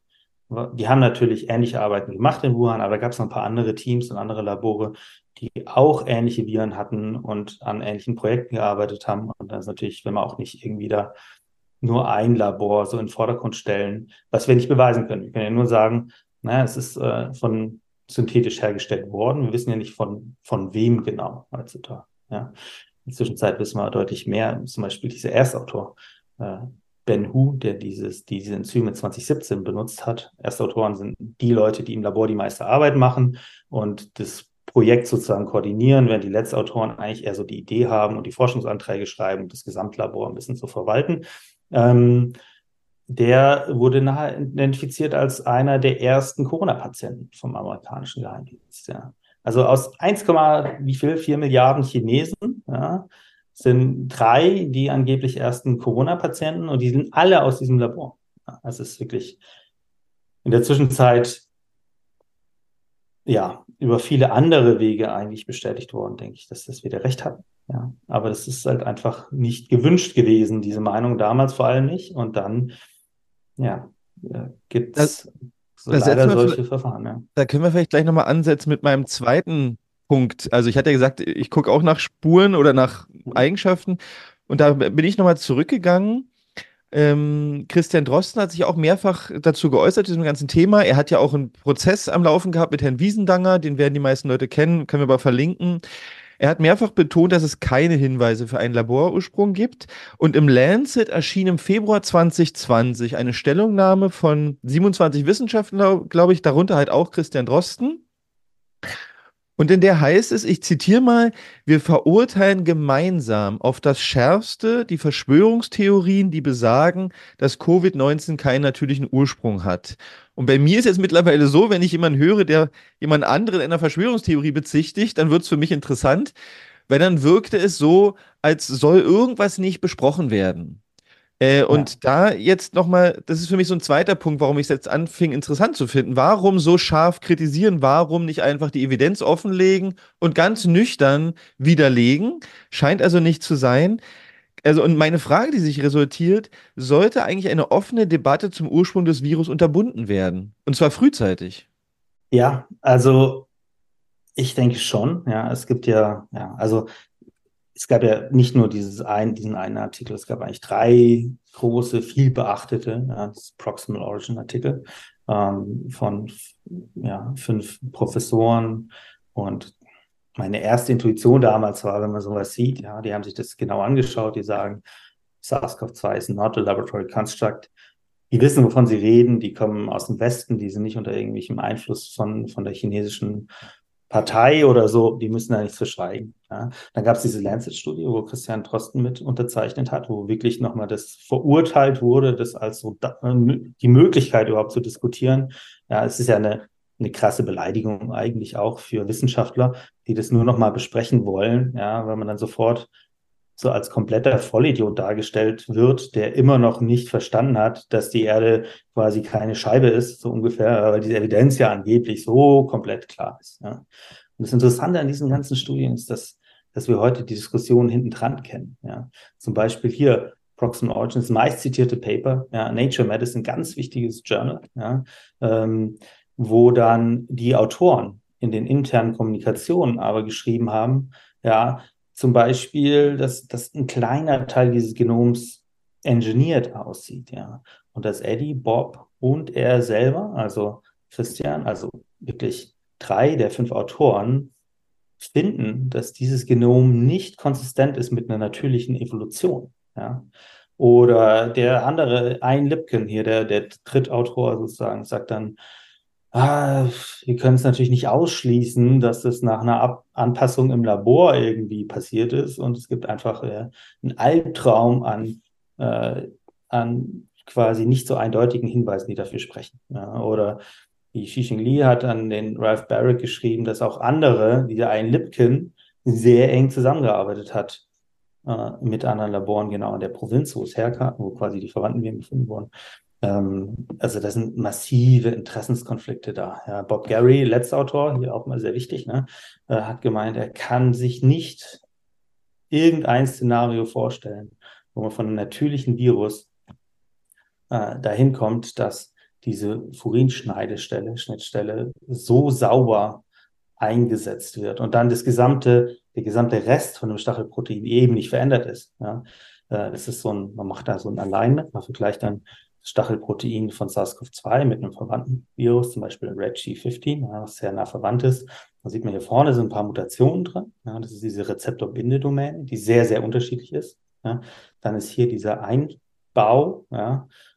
Die haben natürlich ähnliche Arbeiten gemacht in Wuhan, aber da gab es noch ein paar andere Teams und andere Labore, die auch ähnliche Viren hatten und an ähnlichen Projekten gearbeitet haben. Und das ist natürlich, wenn man auch nicht irgendwie da nur ein Labor so in den Vordergrund stellen, was wir nicht beweisen können. Wir können ja nur sagen, naja, es ist äh, von synthetisch hergestellt worden. Wir wissen ja nicht von, von wem genau heutzutage. Ja. In der Zwischenzeit wissen wir deutlich mehr. Zum Beispiel dieser Erstautor, äh, Ben Hu, der dieses, diese Enzyme 2017 benutzt hat. Erstautoren sind die Leute, die im Labor die meiste Arbeit machen und das Projekt sozusagen koordinieren, während die Letztautoren eigentlich eher so die Idee haben und die Forschungsanträge schreiben, das Gesamtlabor ein bisschen zu verwalten. Ähm, der wurde nachher identifiziert als einer der ersten Corona-Patienten vom amerikanischen Geheimdienst. Ja. Also aus 1, wie viel? 4 Milliarden Chinesen ja, sind drei die angeblich ersten Corona-Patienten und die sind alle aus diesem Labor. Ja, das ist wirklich in der Zwischenzeit ja über viele andere Wege eigentlich bestätigt worden, denke ich, dass das wieder recht hat. Ja, aber das ist halt einfach nicht gewünscht gewesen, diese Meinung damals vor allem nicht. Und dann, ja, äh, gibt es so leider solche Verfahren. Ja.
Da können wir vielleicht gleich nochmal ansetzen mit meinem zweiten Punkt. Also ich hatte ja gesagt, ich gucke auch nach Spuren oder nach Eigenschaften. Und da bin ich nochmal zurückgegangen. Ähm, Christian Drosten hat sich auch mehrfach dazu geäußert, diesem ganzen Thema. Er hat ja auch einen Prozess am Laufen gehabt mit Herrn Wiesendanger, den werden die meisten Leute kennen, können wir aber verlinken. Er hat mehrfach betont, dass es keine Hinweise für einen Laborursprung gibt. Und im Lancet erschien im Februar 2020 eine Stellungnahme von 27 Wissenschaftlern, glaube ich, darunter halt auch Christian Drosten. Und in der heißt es, ich zitiere mal, wir verurteilen gemeinsam auf das Schärfste die Verschwörungstheorien, die besagen, dass Covid-19 keinen natürlichen Ursprung hat. Und bei mir ist es mittlerweile so, wenn ich jemanden höre, der jemand anderen in einer Verschwörungstheorie bezichtigt, dann wird es für mich interessant, weil dann wirkte es so, als soll irgendwas nicht besprochen werden. Äh, und ja. da jetzt nochmal, das ist für mich so ein zweiter Punkt, warum ich es jetzt anfing, interessant zu finden. Warum so scharf kritisieren? Warum nicht einfach die Evidenz offenlegen und ganz nüchtern widerlegen? Scheint also nicht zu sein. Also, und meine Frage, die sich resultiert, sollte eigentlich eine offene Debatte zum Ursprung des Virus unterbunden werden? Und zwar frühzeitig.
Ja, also ich denke schon. Ja, es gibt ja, ja, also es gab ja nicht nur dieses ein, diesen einen Artikel, es gab eigentlich drei große, viel beachtete, ja, Proximal Origin Artikel ähm, von ja, fünf Professoren und meine erste Intuition damals war, wenn man sowas sieht, ja, die haben sich das genau angeschaut, die sagen, SARS-CoV-2 ist not a laboratory construct. Die wissen, wovon sie reden, die kommen aus dem Westen, die sind nicht unter irgendwelchem Einfluss von, von der chinesischen Partei oder so, die müssen da nichts verschweigen. Ja. Dann gab es diese Lancet-Studie, wo Christian Drosten mit unterzeichnet hat, wo wirklich nochmal das verurteilt wurde, das als so die Möglichkeit überhaupt zu diskutieren. Ja, es ist ja eine, eine krasse Beleidigung eigentlich auch für Wissenschaftler, die das nur nochmal besprechen wollen, ja, weil man dann sofort so als kompletter Vollidiot dargestellt wird, der immer noch nicht verstanden hat, dass die Erde quasi keine Scheibe ist, so ungefähr, weil diese Evidenz ja angeblich so komplett klar ist. Ja. Und das Interessante an diesen ganzen Studien ist, dass, dass wir heute die Diskussion hinten dran kennen. Ja. Zum Beispiel hier Proximate Origins, meist zitierte Paper, ja, Nature Medicine, ganz wichtiges Journal, ja, ähm, wo dann die Autoren in den internen Kommunikationen aber geschrieben haben, ja, zum Beispiel, dass, dass ein kleiner Teil dieses Genoms engineert aussieht, ja. Und dass Eddie, Bob und er selber, also Christian, also wirklich drei der fünf Autoren, finden, dass dieses Genom nicht konsistent ist mit einer natürlichen Evolution. Ja. Oder der andere, ein Lipken hier, der, der Drittautor sozusagen, sagt dann, Ah, wir können es natürlich nicht ausschließen, dass das nach einer Ab Anpassung im Labor irgendwie passiert ist und es gibt einfach äh, einen Albtraum an, äh, an quasi nicht so eindeutigen Hinweisen, die dafür sprechen. Ja, oder wie Xixing Li hat an den Ralph Barrett geschrieben, dass auch andere, wie der ein Lipkin, sehr eng zusammengearbeitet hat äh, mit anderen Laboren, genau in der Provinz, wo es herkam, wo quasi die Verwandten gefunden wurden. Ähm, also da sind massive Interessenskonflikte da. Ja, Bob Gary, letzter Autor, hier auch mal sehr wichtig, ne, äh, hat gemeint, er kann sich nicht irgendein Szenario vorstellen, wo man von einem natürlichen Virus äh, dahin kommt, dass diese Furinschneidestelle, Schnittstelle so sauber eingesetzt wird und dann das gesamte, der gesamte Rest von dem Stachelprotein eben nicht verändert ist. Ja. Äh, das ist so ein, man macht da so ein Alignment, man vergleicht dann Stachelprotein von SARS-CoV-2 mit einem verwandten Virus, zum Beispiel Red G15, ja, was sehr nah verwandt ist. Da sieht man hier vorne sind ein paar Mutationen drin. Ja, das ist diese Rezeptorbindedomäne, die sehr, sehr unterschiedlich ist. Ja. Dann ist hier dieser Einbau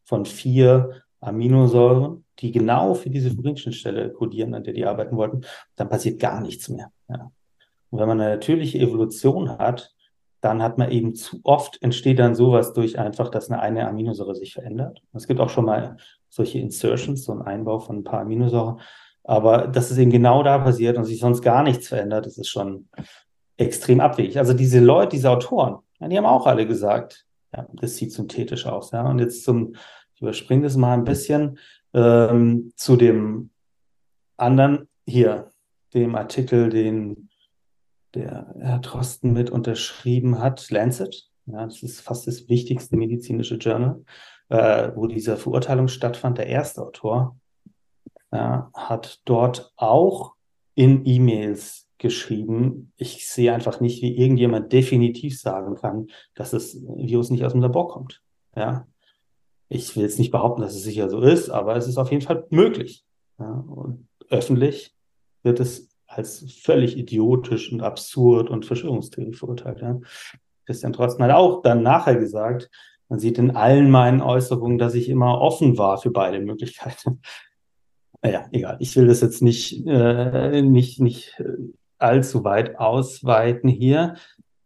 von vier Aminosäuren, die genau für diese Furinschnittstelle kodieren, an der die arbeiten wollten, dann passiert gar nichts mehr. Und wenn man eine natürliche Evolution hat, dann hat man eben zu oft entsteht dann sowas durch einfach, dass eine, eine Aminosäure sich verändert. Es gibt auch schon mal solche Insertions, so ein Einbau von ein paar Aminosäuren. Aber dass es eben genau da passiert und sich sonst gar nichts verändert, das ist schon extrem abwegig. Also diese Leute, diese Autoren, die haben auch alle gesagt, ja, das sieht synthetisch aus. Ja. Und jetzt zum, ich überspringe das mal ein bisschen, ähm, zu dem anderen hier, dem Artikel, den der Herr Drosten mit unterschrieben hat, Lancet. Ja, das ist fast das wichtigste medizinische Journal, äh, wo diese Verurteilung stattfand. Der erste Autor ja, hat dort auch in E-Mails geschrieben. Ich sehe einfach nicht, wie irgendjemand definitiv sagen kann, dass das Virus nicht aus dem Labor kommt. Ja, ich will jetzt nicht behaupten, dass es sicher so ist, aber es ist auf jeden Fall möglich. Ja, und öffentlich wird es als völlig idiotisch und absurd und Verschwörungstheorie verurteilt. Ja. Christian Drosten hat auch dann nachher gesagt, man sieht in allen meinen Äußerungen, dass ich immer offen war für beide Möglichkeiten. <laughs> Naja, egal. Ich will das jetzt nicht, äh, nicht, nicht äh, allzu weit ausweiten hier.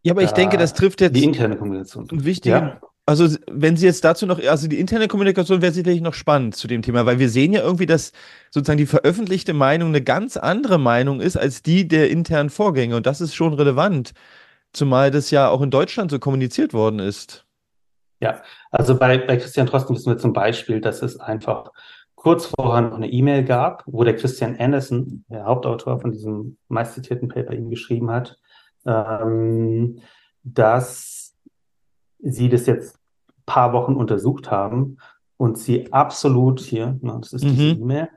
Ja, aber ich äh, denke, das trifft jetzt
die interne Kommunikation.
Einen wichtigen, ja? Also, wenn Sie jetzt dazu noch, also die interne Kommunikation wäre sicherlich noch spannend zu dem Thema, weil wir sehen ja irgendwie, dass sozusagen die veröffentlichte Meinung eine ganz andere Meinung ist als die der internen Vorgänge. Und das ist schon relevant, zumal das ja auch in Deutschland so kommuniziert worden ist.
Ja, also bei, bei Christian Drosten wissen wir zum Beispiel, dass es einfach kurz vorher noch eine E-Mail gab, wo der Christian Anderson, der Hauptautor von diesem meistzitierten Paper, ihm geschrieben hat, ähm, dass sie das jetzt paar Wochen untersucht haben und sie absolut hier, na, das ist mhm. diese E-Mail,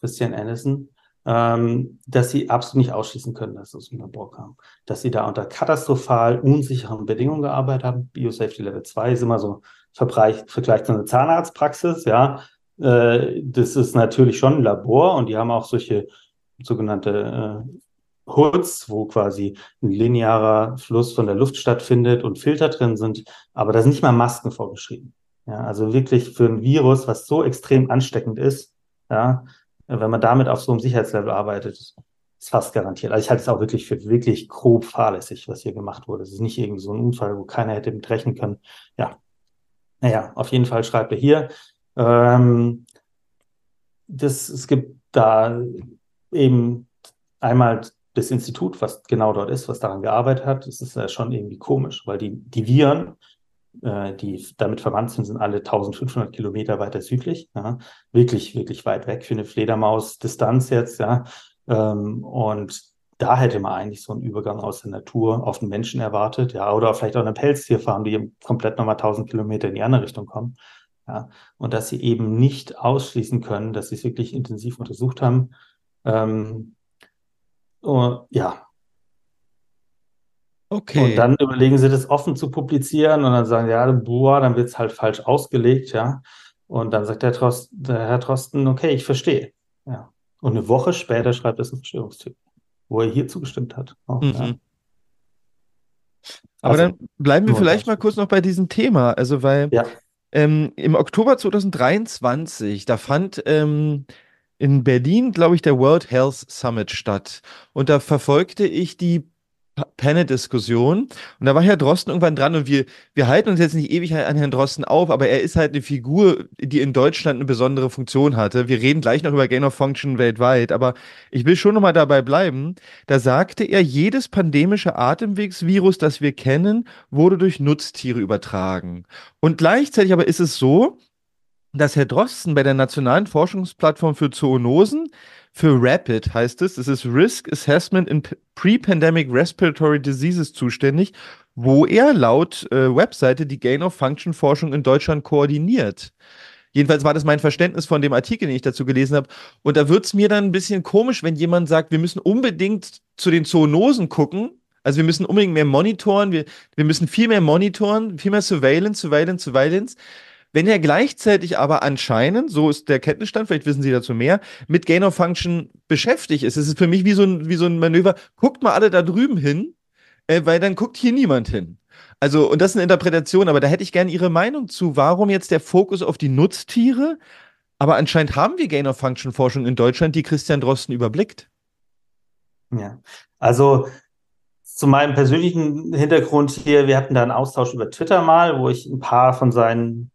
Christian Anderson, ähm, dass sie absolut nicht ausschließen können, dass es aus dem Labor kam. Dass sie da unter katastrophal unsicheren Bedingungen gearbeitet haben. Biosafety Level 2 ist immer so Vergleich, Vergleich zu einer Zahnarztpraxis, ja. Äh, das ist natürlich schon ein Labor und die haben auch solche sogenannte äh, Hoods, wo quasi ein linearer Fluss von der Luft stattfindet und Filter drin sind, aber da sind nicht mal Masken vorgeschrieben. Ja, also wirklich für ein Virus, was so extrem ansteckend ist, ja, wenn man damit auf so einem Sicherheitslevel arbeitet, ist fast garantiert. Also ich halte es auch wirklich für wirklich grob fahrlässig, was hier gemacht wurde. Es ist nicht irgendwie so ein Unfall, wo keiner hätte mit rechnen können. Ja. Naja, auf jeden Fall schreibt er hier, ähm, das, es gibt da eben einmal das Institut, was genau dort ist, was daran gearbeitet hat, das ist ja schon irgendwie komisch, weil die, die Viren, äh, die damit verwandt sind, sind alle 1500 Kilometer weiter südlich, ja, wirklich, wirklich weit weg für eine Fledermaus-Distanz jetzt, ja, ähm, und da hätte man eigentlich so einen Übergang aus der Natur auf den Menschen erwartet, ja, oder vielleicht auch eine Pelztierfarm, die komplett nochmal 1000 Kilometer in die andere Richtung kommen, ja, und dass sie eben nicht ausschließen können, dass sie es wirklich intensiv untersucht haben, ähm, Uh, ja. Okay. Und dann überlegen sie das offen zu publizieren und dann sagen, ja, boah, dann wird es halt falsch ausgelegt, ja. Und dann sagt der, Trost, der Herr Trosten, okay, ich verstehe. Ja. Und eine Woche später schreibt es ein Verschwörungstyp, wo er hier zugestimmt hat. Auch, mhm. ja.
Aber also, dann bleiben wir vielleicht mal kurz noch bei diesem Thema. Also, weil ja. ähm, im Oktober 2023, da fand ähm, in Berlin, glaube ich, der World Health Summit statt. Und da verfolgte ich die Panel-Diskussion. Und da war Herr Drosten irgendwann dran und wir, wir halten uns jetzt nicht ewig an Herrn Drosten auf, aber er ist halt eine Figur, die in Deutschland eine besondere Funktion hatte. Wir reden gleich noch über Gain of Function weltweit, aber ich will schon nochmal dabei bleiben. Da sagte er, jedes pandemische Atemwegsvirus, das wir kennen, wurde durch Nutztiere übertragen. Und gleichzeitig aber ist es so, dass Herr Drosten bei der Nationalen Forschungsplattform für Zoonosen für RAPID heißt es, es ist Risk Assessment in Pre-Pandemic Respiratory Diseases zuständig, wo er laut äh, Webseite die Gain-of-Function-Forschung in Deutschland koordiniert. Jedenfalls war das mein Verständnis von dem Artikel, den ich dazu gelesen habe. Und da wird es mir dann ein bisschen komisch, wenn jemand sagt, wir müssen unbedingt zu den Zoonosen gucken. Also wir müssen unbedingt mehr monitoren, wir, wir müssen viel mehr monitoren, viel mehr Surveillance, Surveillance, Surveillance. Wenn er gleichzeitig aber anscheinend, so ist der Kenntnisstand, vielleicht wissen Sie dazu mehr, mit Gain of Function beschäftigt ist. Es ist für mich wie so ein, wie so ein Manöver, guckt mal alle da drüben hin, äh, weil dann guckt hier niemand hin. Also, und das ist eine Interpretation, aber da hätte ich gerne Ihre Meinung zu. Warum jetzt der Fokus auf die Nutztiere? Aber anscheinend haben wir Gain of Function Forschung in Deutschland, die Christian Drosten überblickt.
Ja, also zu meinem persönlichen Hintergrund hier, wir hatten da einen Austausch über Twitter mal, wo ich ein paar von seinen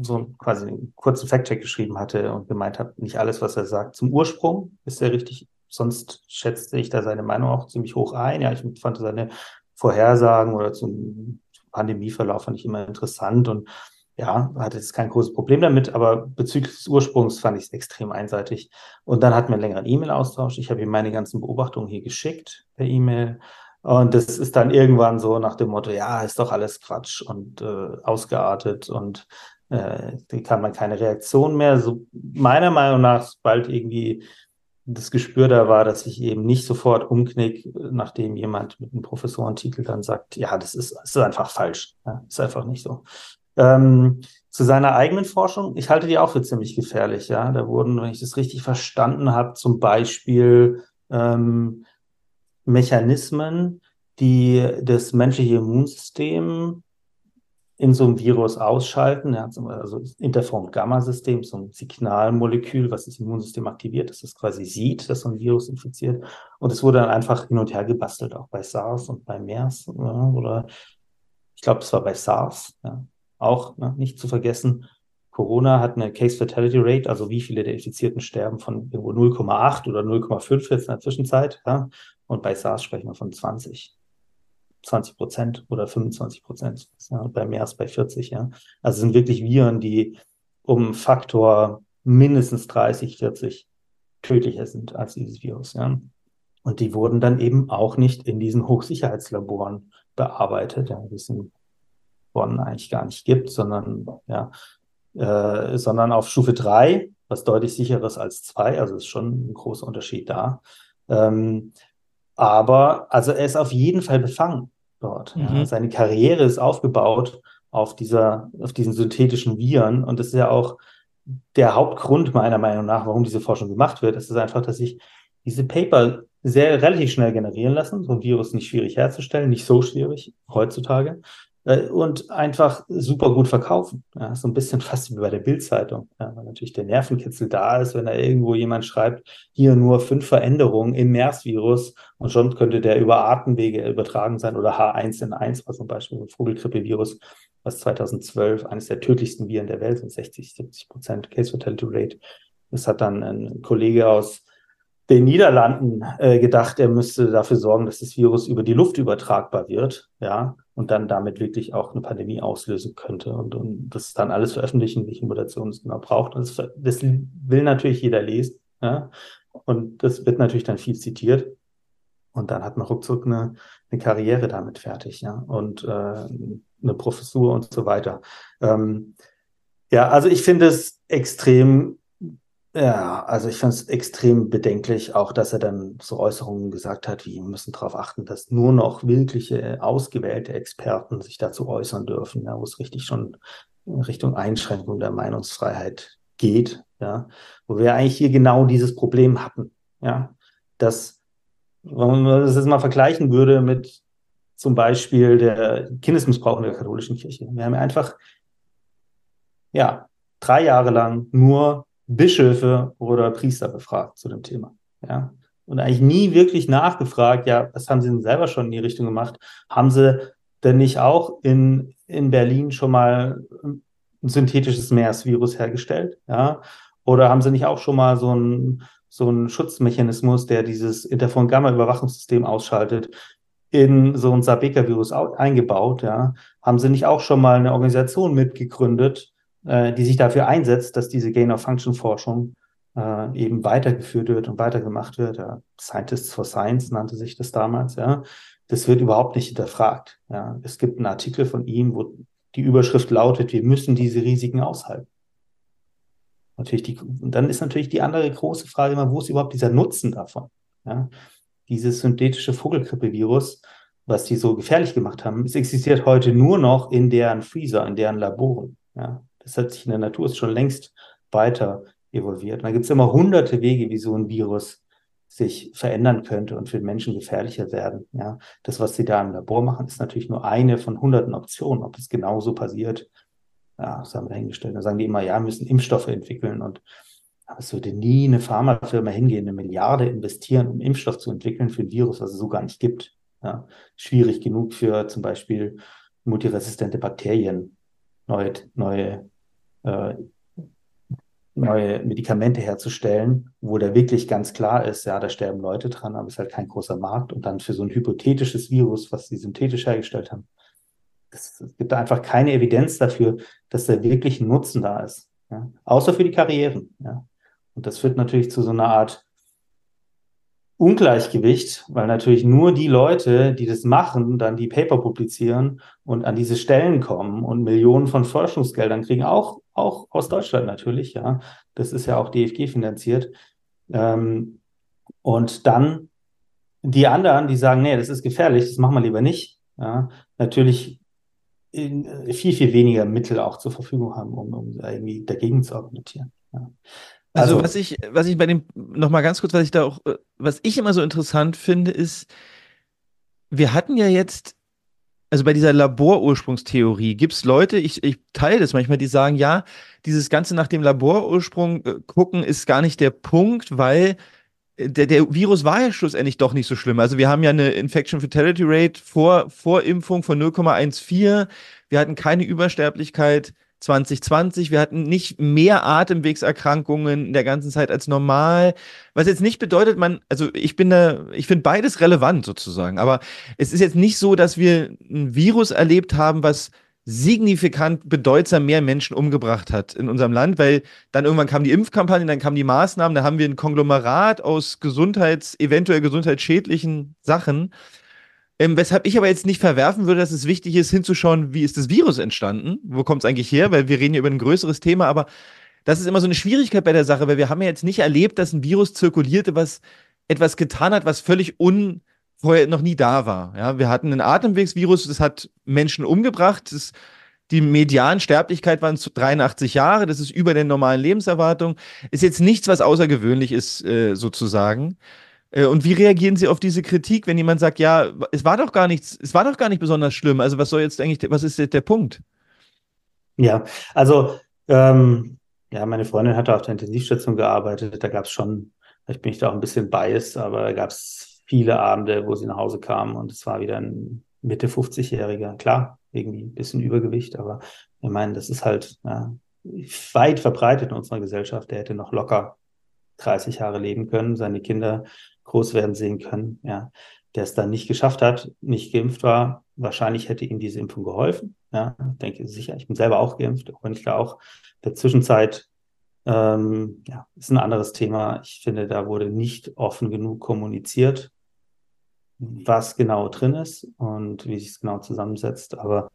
so quasi einen kurzen Fact-Check geschrieben hatte und gemeint habe, nicht alles, was er sagt, zum Ursprung ist er richtig. Sonst schätzte ich da seine Meinung auch ziemlich hoch ein. Ja, ich fand seine Vorhersagen oder zum Pandemieverlauf fand ich immer interessant und ja, hatte jetzt kein großes Problem damit, aber bezüglich des Ursprungs fand ich es extrem einseitig. Und dann hatten wir einen längeren E-Mail-Austausch. Ich habe ihm meine ganzen Beobachtungen hier geschickt per E-Mail. Und das ist dann irgendwann so nach dem Motto, ja, ist doch alles Quatsch und äh, ausgeartet und äh, kann man keine Reaktion mehr. So meiner Meinung nach, sobald irgendwie das Gespür da war, dass ich eben nicht sofort umknick, nachdem jemand mit einem Professorentitel dann sagt, ja, das ist, das ist einfach falsch. Ja, ist einfach nicht so. Ähm, zu seiner eigenen Forschung, ich halte die auch für ziemlich gefährlich. Ja, da wurden, wenn ich das richtig verstanden habe, zum Beispiel ähm, Mechanismen, die das menschliche Immunsystem in so einem Virus ausschalten. Ja, also Interferon-Gamma-System, so ein Signalmolekül, was das Immunsystem aktiviert, dass es quasi sieht, dass so ein Virus infiziert. Und es wurde dann einfach hin und her gebastelt, auch bei SARS und bei MERS. Ja, oder ich glaube, es war bei SARS. Ja. Auch ne, nicht zu vergessen, Corona hat eine Case Fatality Rate, also wie viele der Infizierten sterben von irgendwo 0,8 oder 0,5 jetzt in der Zwischenzeit. Ja. Und bei SARS sprechen wir von 20. 20 Prozent oder 25 Prozent, ja, bei mehr als bei 40, ja. Also sind wirklich Viren, die um Faktor mindestens 30, 40 tödlicher sind als dieses Virus, ja. Und die wurden dann eben auch nicht in diesen Hochsicherheitslaboren bearbeitet, ja, die es in Bonn eigentlich gar nicht gibt, sondern, ja, äh, sondern auf Stufe 3, was deutlich sicherer ist als 2, also ist schon ein großer Unterschied da. Ähm, aber also er ist auf jeden Fall befangen dort. Mhm. Ja. Seine Karriere ist aufgebaut auf dieser, auf diesen synthetischen Viren und das ist ja auch der Hauptgrund meiner Meinung nach, warum diese Forschung gemacht wird. Es ist einfach, dass sich diese Paper sehr relativ schnell generieren lassen. So ein Virus nicht schwierig herzustellen, nicht so schwierig heutzutage. Äh, und einfach super gut verkaufen. Ja, so ein bisschen <laughs> fast wie bei der Bildzeitung, ja, weil natürlich der Nervenkitzel da ist, wenn da irgendwo jemand schreibt, hier nur fünf Veränderungen im MERS-Virus und schon könnte der über Atemwege übertragen sein oder H1N1 war zum Beispiel ein Vogelgrippe-Virus, was 2012 eines der tödlichsten Viren der Welt sind, 60, 70 Prozent Case Fatality Rate. Das hat dann ein Kollege aus den Niederlanden äh, gedacht, er müsste dafür sorgen, dass das Virus über die Luft übertragbar wird, ja, und dann damit wirklich auch eine Pandemie auslösen könnte. Und, und das dann alles veröffentlichen, welche Mutation es genau braucht. Und das, das will natürlich jeder lesen, ja, und das wird natürlich dann viel zitiert. Und dann hat man ruckzuck eine, eine Karriere damit fertig, ja, und äh, eine Professur und so weiter. Ähm, ja, also ich finde es extrem ja, also ich fand es extrem bedenklich, auch dass er dann so Äußerungen gesagt hat, wie wir müssen darauf achten, dass nur noch wirkliche, ausgewählte Experten sich dazu äußern dürfen, ja, wo es richtig schon in Richtung Einschränkung der Meinungsfreiheit geht, ja, wo wir eigentlich hier genau dieses Problem hatten, ja, dass, wenn man das jetzt mal vergleichen würde mit zum Beispiel der Kindesmissbrauch in der katholischen Kirche. Wir haben einfach, ja, drei Jahre lang nur Bischöfe oder Priester befragt zu dem Thema. Ja. Und eigentlich nie wirklich nachgefragt, ja, was haben sie denn selber schon in die Richtung gemacht? Haben sie denn nicht auch in, in Berlin schon mal ein synthetisches MERS-Virus hergestellt? Ja. Oder haben sie nicht auch schon mal so einen so einen Schutzmechanismus, der dieses Interferon-Gamma-Überwachungssystem ausschaltet, in so ein Sabeka-Virus eingebaut? Ja. Haben sie nicht auch schon mal eine Organisation mitgegründet, äh, die sich dafür einsetzt, dass diese Gain-of-Function-Forschung äh, eben weitergeführt wird und weitergemacht wird. Ja. Scientists for Science nannte sich das damals. Ja. Das wird überhaupt nicht hinterfragt. Ja. Es gibt einen Artikel von ihm, wo die Überschrift lautet, wir müssen diese Risiken aushalten. Natürlich die, und dann ist natürlich die andere große Frage immer, wo ist überhaupt dieser Nutzen davon? Ja? Dieses synthetische Vogelgrippevirus, was die so gefährlich gemacht haben, es existiert heute nur noch in deren Freezer, in deren Laboren. Ja? Das hat sich in der Natur schon längst weiter evolviert. Und da gibt es immer hunderte Wege, wie so ein Virus sich verändern könnte und für den Menschen gefährlicher werden. Ja, das, was sie da im Labor machen, ist natürlich nur eine von hunderten Optionen. Ob es genauso passiert, ja, das haben wir dahingestellt. Da sagen die immer, ja, müssen Impfstoffe entwickeln und aber es würde nie eine Pharmafirma hingehen, eine Milliarde investieren, um Impfstoff zu entwickeln für ein Virus, was es so gar nicht gibt. Ja, schwierig genug für zum Beispiel multiresistente Bakterien, neue, neue äh, neue Medikamente herzustellen, wo da wirklich ganz klar ist, ja, da sterben Leute dran, aber es ist halt kein großer Markt. Und dann für so ein hypothetisches Virus, was sie synthetisch hergestellt haben, es, gibt einfach keine Evidenz dafür, dass da wirklich ein Nutzen da ist. Ja? Außer für die Karrieren. Ja? Und das führt natürlich zu so einer Art Ungleichgewicht, weil natürlich nur die Leute, die das machen, dann die Paper publizieren und an diese Stellen kommen und Millionen von Forschungsgeldern kriegen, auch, auch aus Deutschland natürlich, ja. Das ist ja auch DFG finanziert. Ähm, und dann die anderen, die sagen, nee, das ist gefährlich, das machen wir lieber nicht, ja, natürlich viel, viel weniger Mittel auch zur Verfügung haben, um, um irgendwie dagegen zu argumentieren. Ja.
Also, also, was ich, was ich bei dem, nochmal ganz kurz, was ich da auch, äh, was ich immer so interessant finde, ist, wir hatten ja jetzt, also bei dieser Laborursprungstheorie gibt es Leute, ich, ich teile das manchmal, die sagen, ja, dieses Ganze nach dem Laborursprung äh, gucken ist gar nicht der Punkt, weil äh, der, der Virus war ja schlussendlich doch nicht so schlimm. Also wir haben ja eine Infection Fatality Rate vor, vor Impfung von 0,14. Wir hatten keine Übersterblichkeit 2020. Wir hatten nicht mehr Atemwegserkrankungen in der ganzen Zeit als normal. Was jetzt nicht bedeutet, man, also ich bin da, ich finde beides relevant sozusagen. Aber es ist jetzt nicht so, dass wir ein Virus erlebt haben, was signifikant bedeutsam mehr Menschen umgebracht hat in unserem Land, weil dann irgendwann kam die Impfkampagne, dann kamen die Maßnahmen, da haben wir ein Konglomerat aus Gesundheits, eventuell gesundheitsschädlichen Sachen. Ähm, weshalb ich aber jetzt nicht verwerfen würde, dass es wichtig ist, hinzuschauen, wie ist das Virus entstanden? Wo kommt es eigentlich her? Weil wir reden ja über ein größeres Thema, aber das ist immer so eine Schwierigkeit bei der Sache, weil wir haben ja jetzt nicht erlebt, dass ein Virus zirkulierte, was etwas getan hat, was völlig un vorher noch nie da war. Ja, wir hatten ein Atemwegsvirus, das hat Menschen umgebracht. Das, die Mediansterblichkeit waren 83 Jahre, das ist über der normalen Lebenserwartung. Ist jetzt nichts, was außergewöhnlich ist, äh, sozusagen. Äh, und wie reagieren Sie auf diese Kritik, wenn jemand sagt, ja, es war doch gar nichts, es war doch gar nicht besonders schlimm. Also was soll jetzt eigentlich, was ist jetzt der Punkt?
Ja, also ähm, ja, meine Freundin hatte auf der Intensivstation gearbeitet. Da gab es schon, vielleicht bin ich da auch ein bisschen biased, aber da gab es viele Abende, wo sie nach Hause kam und es war wieder ein Mitte 50-Jähriger. Klar, irgendwie ein bisschen Übergewicht, aber ich meine, das ist halt ja, weit verbreitet in unserer Gesellschaft. Der hätte noch locker 30 Jahre leben können, seine Kinder groß werden sehen können, ja, der es dann nicht geschafft hat, nicht geimpft war. Wahrscheinlich hätte ihm diese Impfung geholfen. Ja, ich denke sicher, ich bin selber auch geimpft, auch wenn ich da auch der Zwischenzeit ähm, ja, ist ein anderes Thema. Ich finde, da wurde nicht offen genug kommuniziert, was genau drin ist und wie sich es genau zusammensetzt. Aber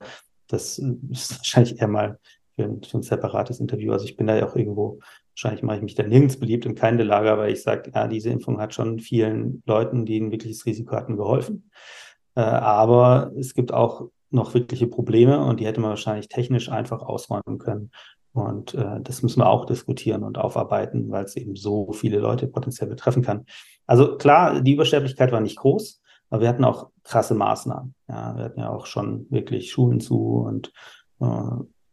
das ist wahrscheinlich eher mal für ein, für ein separates Interview. Also ich bin da ja auch irgendwo Wahrscheinlich mache ich mich da nirgends beliebt in keine Lager, weil ich sage, ja, diese Impfung hat schon vielen Leuten, die ein wirkliches Risiko hatten, geholfen. Äh, aber es gibt auch noch wirkliche Probleme und die hätte man wahrscheinlich technisch einfach ausräumen können. Und äh, das müssen wir auch diskutieren und aufarbeiten, weil es eben so viele Leute potenziell betreffen kann. Also klar, die Übersterblichkeit war nicht groß, aber wir hatten auch krasse Maßnahmen. Ja, wir hatten ja auch schon wirklich Schulen zu und äh,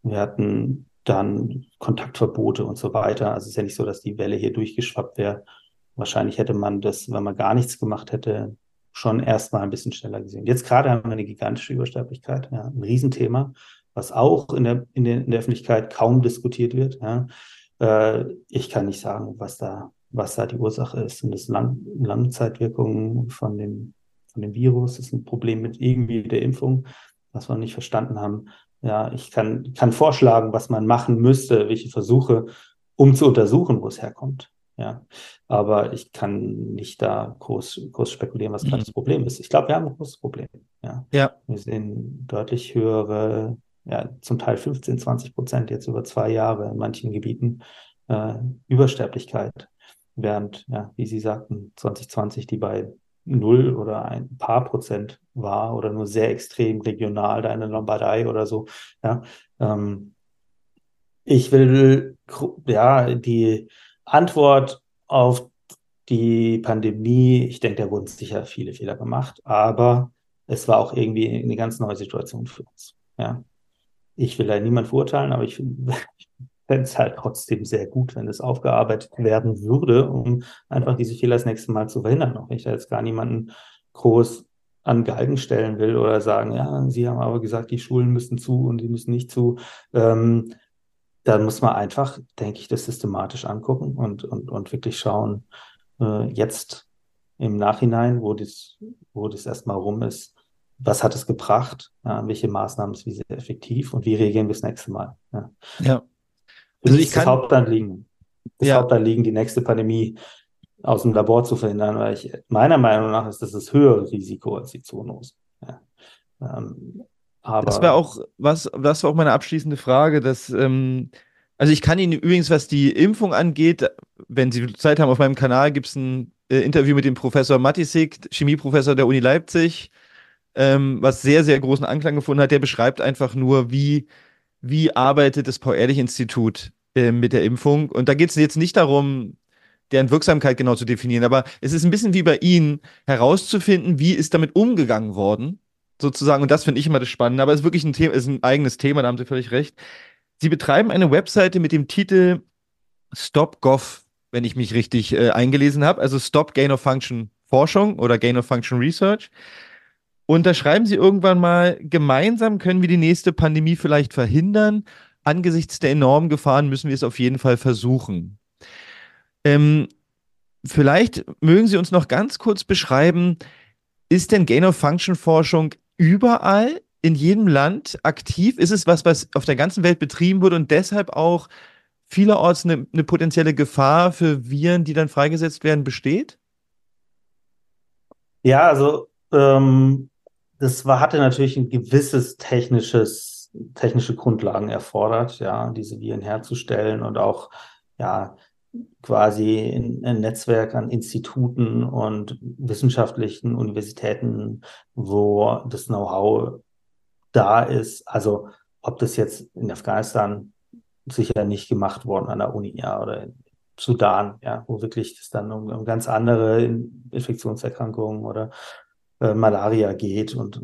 wir hatten dann Kontaktverbote und so weiter. Also es ist ja nicht so, dass die Welle hier durchgeschwappt wäre. Wahrscheinlich hätte man das, wenn man gar nichts gemacht hätte, schon erstmal ein bisschen schneller gesehen. Jetzt gerade haben wir eine gigantische Übersterblichkeit, ja, ein Riesenthema, was auch in der, in der, in der Öffentlichkeit kaum diskutiert wird. Ja. Äh, ich kann nicht sagen, was da, was da die Ursache ist. Sind das Lang Langzeitwirkungen von dem, von dem Virus? Ist ein Problem mit irgendwie der Impfung, was wir nicht verstanden haben. Ja, ich kann, kann vorschlagen, was man machen müsste, welche Versuche, um zu untersuchen, wo es herkommt. Ja, aber ich kann nicht da groß, groß spekulieren, was mhm. gerade das Problem ist. Ich glaube, wir haben ein großes Problem. Ja.
ja.
Wir sehen deutlich höhere, ja, zum Teil 15, 20 Prozent jetzt über zwei Jahre in manchen Gebieten äh, Übersterblichkeit. Während, ja, wie Sie sagten, 2020 die bei null oder ein paar Prozent war oder nur sehr extrem regional da in der Lombardei oder so. Ja, ähm, ich will ja die Antwort auf die Pandemie, ich denke, da wurden sicher viele Fehler gemacht, aber es war auch irgendwie eine ganz neue Situation für uns. Ja. Ich will da niemand verurteilen, aber ich <laughs> fände es halt trotzdem sehr gut, wenn es aufgearbeitet werden würde, um einfach diese Fehler das nächste Mal zu verhindern. Auch wenn ich da jetzt gar niemanden groß an Galgen stellen will oder sagen, ja, Sie haben aber gesagt, die Schulen müssen zu und die müssen nicht zu. Ähm, dann muss man einfach, denke ich, das systematisch angucken und, und, und wirklich schauen, äh, jetzt im Nachhinein, wo das, wo das erstmal rum ist, was hat es gebracht, ja, welche Maßnahmen sehr effektiv und wie reagieren wir das nächste Mal. Ja.
ja.
Also ich kann, das Hauptanliegen. Das ja. Hauptanliegen, die nächste Pandemie aus dem Labor zu verhindern, weil ich meiner Meinung nach ist das das höhere Risiko als die Zoonose. Ja.
Ähm, aber das war auch was, das war auch meine abschließende Frage, dass ähm, also ich kann Ihnen übrigens, was die Impfung angeht, wenn Sie Zeit haben, auf meinem Kanal gibt es ein äh, Interview mit dem Professor Matisik, Chemieprofessor der Uni Leipzig, ähm, was sehr, sehr großen Anklang gefunden hat. Der beschreibt einfach nur, wie, wie arbeitet das Paul-Ehrlich-Institut äh, mit der Impfung. Und da geht es jetzt nicht darum, deren Wirksamkeit genau zu definieren, aber es ist ein bisschen wie bei Ihnen, herauszufinden, wie ist damit umgegangen worden sozusagen. Und das finde ich immer das Spannende. Aber es ist wirklich ein Thema, ist ein eigenes Thema, da haben Sie völlig recht. Sie betreiben eine Webseite mit dem Titel StopGov, wenn ich mich richtig äh, eingelesen habe, also Stop Gain of Function Forschung oder Gain of Function Research. Und da schreiben Sie irgendwann mal, gemeinsam können wir die nächste Pandemie vielleicht verhindern. Angesichts der enormen Gefahren müssen wir es auf jeden Fall versuchen. Ähm, vielleicht mögen Sie uns noch ganz kurz beschreiben, ist denn Gain of Function Forschung überall in jedem Land aktiv? Ist es was, was auf der ganzen Welt betrieben wurde und deshalb auch vielerorts eine, eine potenzielle Gefahr für Viren, die dann freigesetzt werden, besteht?
Ja, also ähm, das war, hatte natürlich ein gewisses technisches, technische Grundlagen erfordert, ja, diese Viren herzustellen und auch ja quasi ein, Netzwerk an Instituten und wissenschaftlichen Universitäten, wo das Know-how da ist. Also ob das jetzt in Afghanistan sicher nicht gemacht worden an der Uni, ja, oder in Sudan, ja, wo wirklich das dann um, um ganz andere Infektionserkrankungen oder äh, Malaria geht und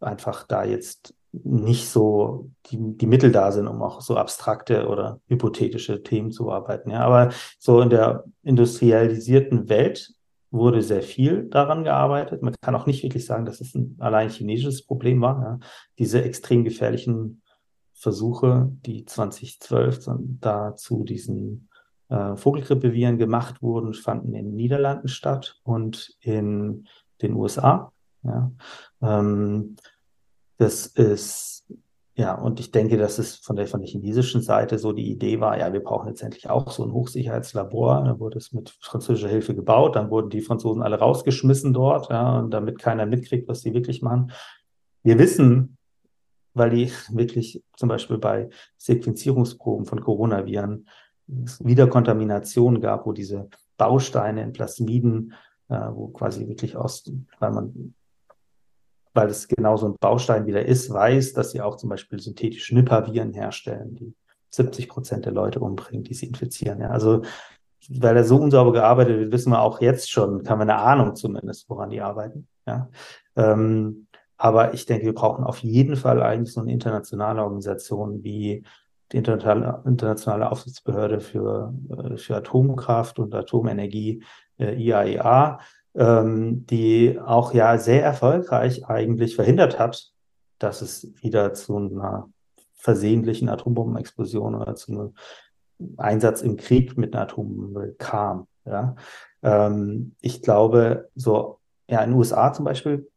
einfach da jetzt nicht so die, die Mittel da sind, um auch so abstrakte oder hypothetische Themen zu arbeiten. Ja, aber so in der industrialisierten Welt wurde sehr viel daran gearbeitet. Man kann auch nicht wirklich sagen, dass es ein allein chinesisches Problem war. Ja. Diese extrem gefährlichen Versuche, die 2012 da zu diesen äh, Vogelgrippeviren gemacht wurden, fanden in den Niederlanden statt und in den USA. Ja. Ähm, das ist ja, und ich denke, dass es von der, von der chinesischen Seite so die Idee war, ja, wir brauchen jetzt endlich auch so ein Hochsicherheitslabor. Dann wurde es mit französischer Hilfe gebaut, dann wurden die Franzosen alle rausgeschmissen dort, ja, und damit keiner mitkriegt, was sie wirklich machen. Wir wissen, weil die wirklich zum Beispiel bei Sequenzierungsproben von Coronaviren wieder Kontaminationen gab, wo diese Bausteine in Plasmiden, äh, wo quasi wirklich aus, weil man weil es genau so ein Baustein wieder ist, weiß, dass sie auch zum Beispiel synthetische Nipah-Viren herstellen, die 70 Prozent der Leute umbringen, die sie infizieren. Ja, also weil er so unsauber gearbeitet wird, wissen wir auch jetzt schon, haben wir eine Ahnung zumindest, woran die arbeiten. Ja. Ähm, aber ich denke, wir brauchen auf jeden Fall eigentlich so eine internationale Organisation wie die internationale Aufsichtsbehörde für, äh, für Atomkraft und Atomenergie, äh, IAEA, ähm, die auch ja sehr erfolgreich eigentlich verhindert hat, dass es wieder zu einer versehentlichen Atombombenexplosion oder zu einem Einsatz im Krieg mit einer Atombombe kam. Ja? Ähm, ich glaube, so ja in den USA zum Beispiel,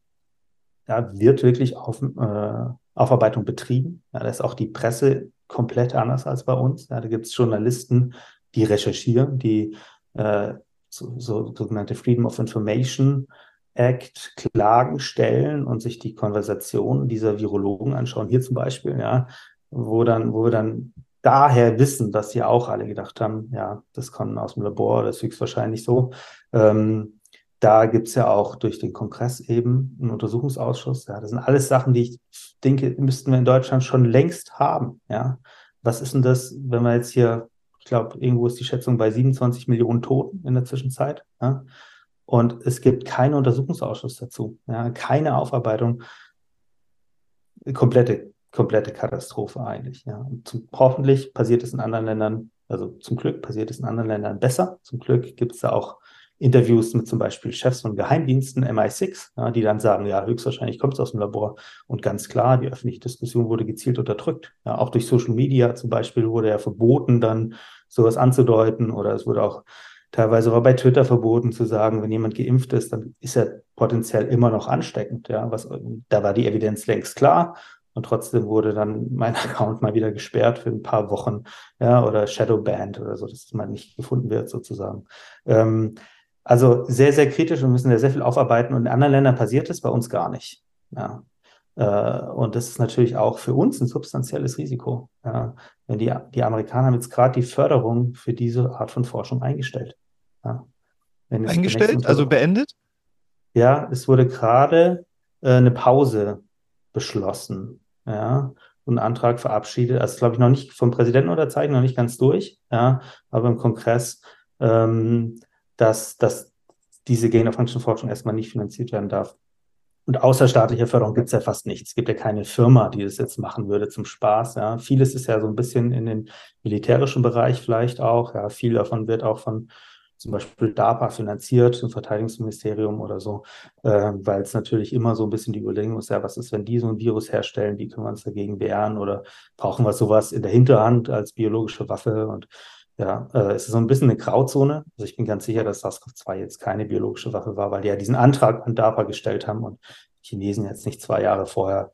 da wird wirklich auf, äh, Aufarbeitung betrieben. Ja, da ist auch die Presse komplett anders als bei uns. Ja, da gibt es Journalisten, die recherchieren, die äh, so, so sogenannte Freedom of Information Act Klagen stellen und sich die Konversation dieser Virologen anschauen. Hier zum Beispiel, ja, wo dann, wo wir dann daher wissen, dass sie auch alle gedacht haben, ja, das kommt aus dem Labor, das ist höchstwahrscheinlich so. Ähm, da gibt es ja auch durch den Kongress eben einen Untersuchungsausschuss. Ja, das sind alles Sachen, die ich denke, müssten wir in Deutschland schon längst haben. Ja, was ist denn das, wenn wir jetzt hier, ich glaube, irgendwo ist die Schätzung bei 27 Millionen Toten in der Zwischenzeit. Ja? Und es gibt keinen Untersuchungsausschuss dazu, ja? keine Aufarbeitung. Komplette, komplette Katastrophe eigentlich. Ja? Zum, hoffentlich passiert es in anderen Ländern, also zum Glück passiert es in anderen Ländern besser. Zum Glück gibt es da auch Interviews mit zum Beispiel Chefs von Geheimdiensten, MI6, ja, die dann sagen, ja, höchstwahrscheinlich kommt es aus dem Labor. Und ganz klar, die öffentliche Diskussion wurde gezielt unterdrückt. Ja, auch durch Social Media zum Beispiel wurde ja verboten, dann sowas anzudeuten oder es wurde auch teilweise war bei Twitter verboten zu sagen, wenn jemand geimpft ist, dann ist er potenziell immer noch ansteckend. Ja, was, da war die Evidenz längst klar. Und trotzdem wurde dann mein <laughs> Account mal wieder gesperrt für ein paar Wochen, ja, oder Shadowbanned oder so, dass man nicht gefunden wird, sozusagen. Ähm, also sehr, sehr kritisch und müssen da sehr viel aufarbeiten. Und in anderen Ländern passiert es bei uns gar nicht. Ja. Äh, und das ist natürlich auch für uns ein substanzielles Risiko. Ja. Wenn die, die Amerikaner haben jetzt gerade die Förderung für diese Art von Forschung eingestellt. Ja.
eingestellt, also beendet?
Ja, es wurde gerade äh, eine Pause beschlossen. Ja, und ein Antrag verabschiedet. Also, glaube ich, noch nicht vom Präsidenten unterzeichnet, noch nicht ganz durch. Ja, aber im Kongress ähm, dass, dass diese Gain-of-Function-Forschung erstmal nicht finanziert werden darf. Und außerstaatliche Förderung gibt es ja fast nichts. Es gibt ja keine Firma, die das jetzt machen würde zum Spaß. Ja. Vieles ist ja so ein bisschen in den militärischen Bereich vielleicht auch. Ja. Viel davon wird auch von zum Beispiel DARPA finanziert, im Verteidigungsministerium oder so, äh, weil es natürlich immer so ein bisschen die Überlegung ist, ja, was ist, wenn die so ein Virus herstellen, wie können wir uns dagegen wehren oder brauchen wir sowas in der Hinterhand als biologische Waffe und ja, äh, es ist so ein bisschen eine Grauzone. Also ich bin ganz sicher, dass SARS-CoV-2 jetzt keine biologische Waffe war, weil die ja diesen Antrag an DARPA gestellt haben und Chinesen jetzt nicht zwei Jahre vorher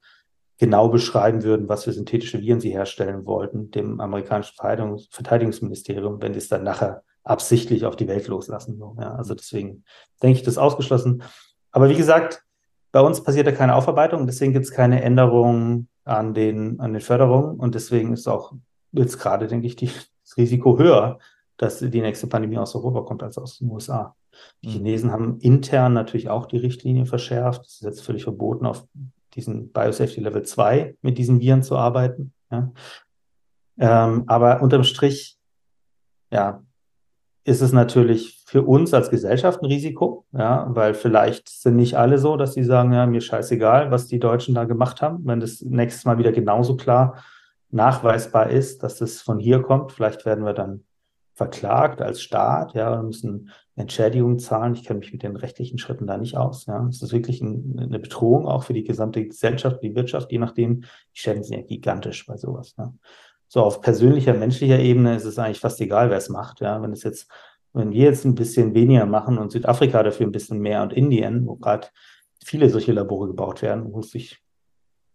genau beschreiben würden, was für synthetische Viren sie herstellen wollten, dem amerikanischen Verteidigungs Verteidigungsministerium, wenn die es dann nachher absichtlich auf die Welt loslassen. Ja, also deswegen denke ich, das ist ausgeschlossen. Aber wie gesagt, bei uns passiert ja keine Aufarbeitung, deswegen gibt es keine Änderungen an den, an den Förderungen und deswegen ist auch jetzt gerade, denke ich, die, das Risiko höher, dass die nächste Pandemie aus Europa kommt als aus den USA. Die mhm. Chinesen haben intern natürlich auch die Richtlinie verschärft. Es ist jetzt völlig verboten, auf diesen Biosafety Level 2 mit diesen Viren zu arbeiten. Ja. Ähm, aber unterm Strich, ja, ist es natürlich für uns als Gesellschaft ein Risiko, ja, weil vielleicht sind nicht alle so, dass sie sagen, ja, mir scheißegal, was die Deutschen da gemacht haben. Wenn das nächstes Mal wieder genauso klar nachweisbar ist, dass es von hier kommt. Vielleicht werden wir dann verklagt als Staat, ja, und müssen Entschädigungen zahlen. Ich kenne mich mit den rechtlichen Schritten da nicht aus. Ja. Es ist wirklich ein, eine Bedrohung auch für die gesamte Gesellschaft, die Wirtschaft, je nachdem. Die Schäden sind ja gigantisch bei sowas. Ja. So auf persönlicher, menschlicher Ebene ist es eigentlich fast egal, wer es macht. Ja. Wenn es jetzt, wenn wir jetzt ein bisschen weniger machen und Südafrika dafür ein bisschen mehr und Indien, wo gerade viele solche Labore gebaut werden, wo sich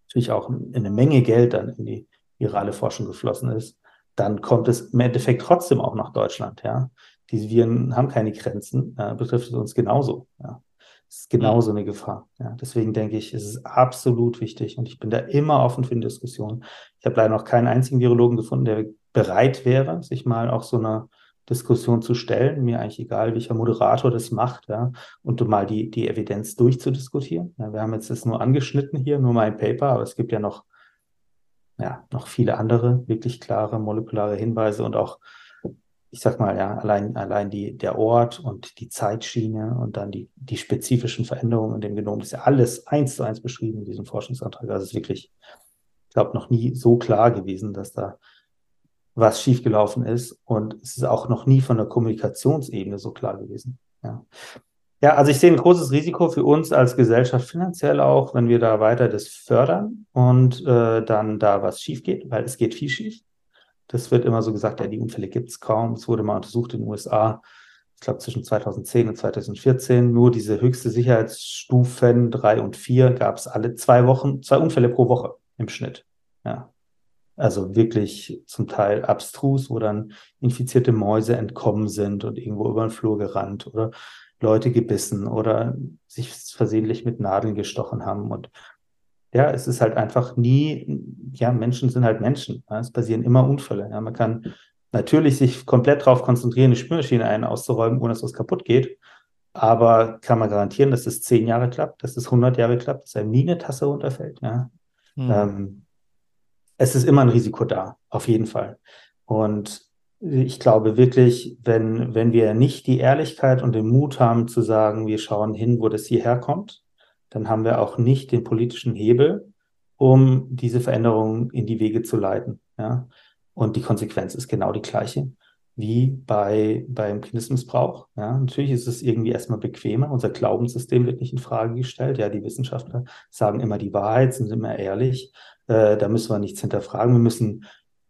natürlich auch eine Menge Geld dann in die virale Forschung geflossen ist, dann kommt es im Endeffekt trotzdem auch nach Deutschland. Ja, diese Viren haben keine Grenzen, äh, betrifft es uns genauso. Ja, es ist genauso eine Gefahr. Ja, deswegen denke ich, es ist absolut wichtig und ich bin da immer offen für eine Diskussion. Ich habe leider noch keinen einzigen Virologen gefunden, der bereit wäre, sich mal auch so einer Diskussion zu stellen, mir eigentlich egal, welcher Moderator das macht, ja, und mal die, die Evidenz durchzudiskutieren. Ja, wir haben jetzt das nur angeschnitten hier, nur mein Paper, aber es gibt ja noch ja, noch viele andere wirklich klare molekulare Hinweise und auch, ich sag mal, ja, allein, allein die, der Ort und die Zeitschiene und dann die, die spezifischen Veränderungen in dem Genom, das ist ja alles eins zu eins beschrieben in diesem Forschungsantrag. Also es ist wirklich, ich glaube, noch nie so klar gewesen, dass da was schiefgelaufen ist. Und es ist auch noch nie von der Kommunikationsebene so klar gewesen. Ja. Ja, also ich sehe ein großes Risiko für uns als Gesellschaft finanziell auch, wenn wir da weiter das fördern und äh, dann da was schief geht, weil es geht viel schief. Das wird immer so gesagt, ja, die Unfälle gibt es kaum. Es wurde mal untersucht in den USA, ich glaube zwischen 2010 und 2014, nur diese höchste Sicherheitsstufen drei und vier gab es alle zwei Wochen, zwei Unfälle pro Woche. im Schnitt. Ja. Also wirklich zum Teil abstrus, wo dann infizierte Mäuse entkommen sind und irgendwo über den Flur gerannt oder Leute gebissen oder sich versehentlich mit Nadeln gestochen haben. Und ja, es ist halt einfach nie, ja, Menschen sind halt Menschen. Ja, es passieren immer Unfälle. Ja, man kann natürlich sich komplett darauf konzentrieren, eine Spülmaschine ein auszuräumen, ohne dass was kaputt geht. Aber kann man garantieren, dass es zehn Jahre klappt, dass es 100 Jahre klappt, dass einem nie eine Tasse runterfällt. Ja? Mhm. Ähm, es ist immer ein Risiko da, auf jeden Fall. Und ich glaube wirklich, wenn, wenn wir nicht die Ehrlichkeit und den Mut haben zu sagen, wir schauen hin, wo das hierher kommt, dann haben wir auch nicht den politischen Hebel, um diese Veränderungen in die Wege zu leiten. Ja? Und die Konsequenz ist genau die gleiche wie bei, beim Kindesmissbrauch. Ja, natürlich ist es irgendwie erstmal bequemer. Unser Glaubenssystem wird nicht in Frage gestellt. Ja, die Wissenschaftler sagen immer die Wahrheit, sind immer ehrlich. Äh, da müssen wir nichts hinterfragen. Wir müssen,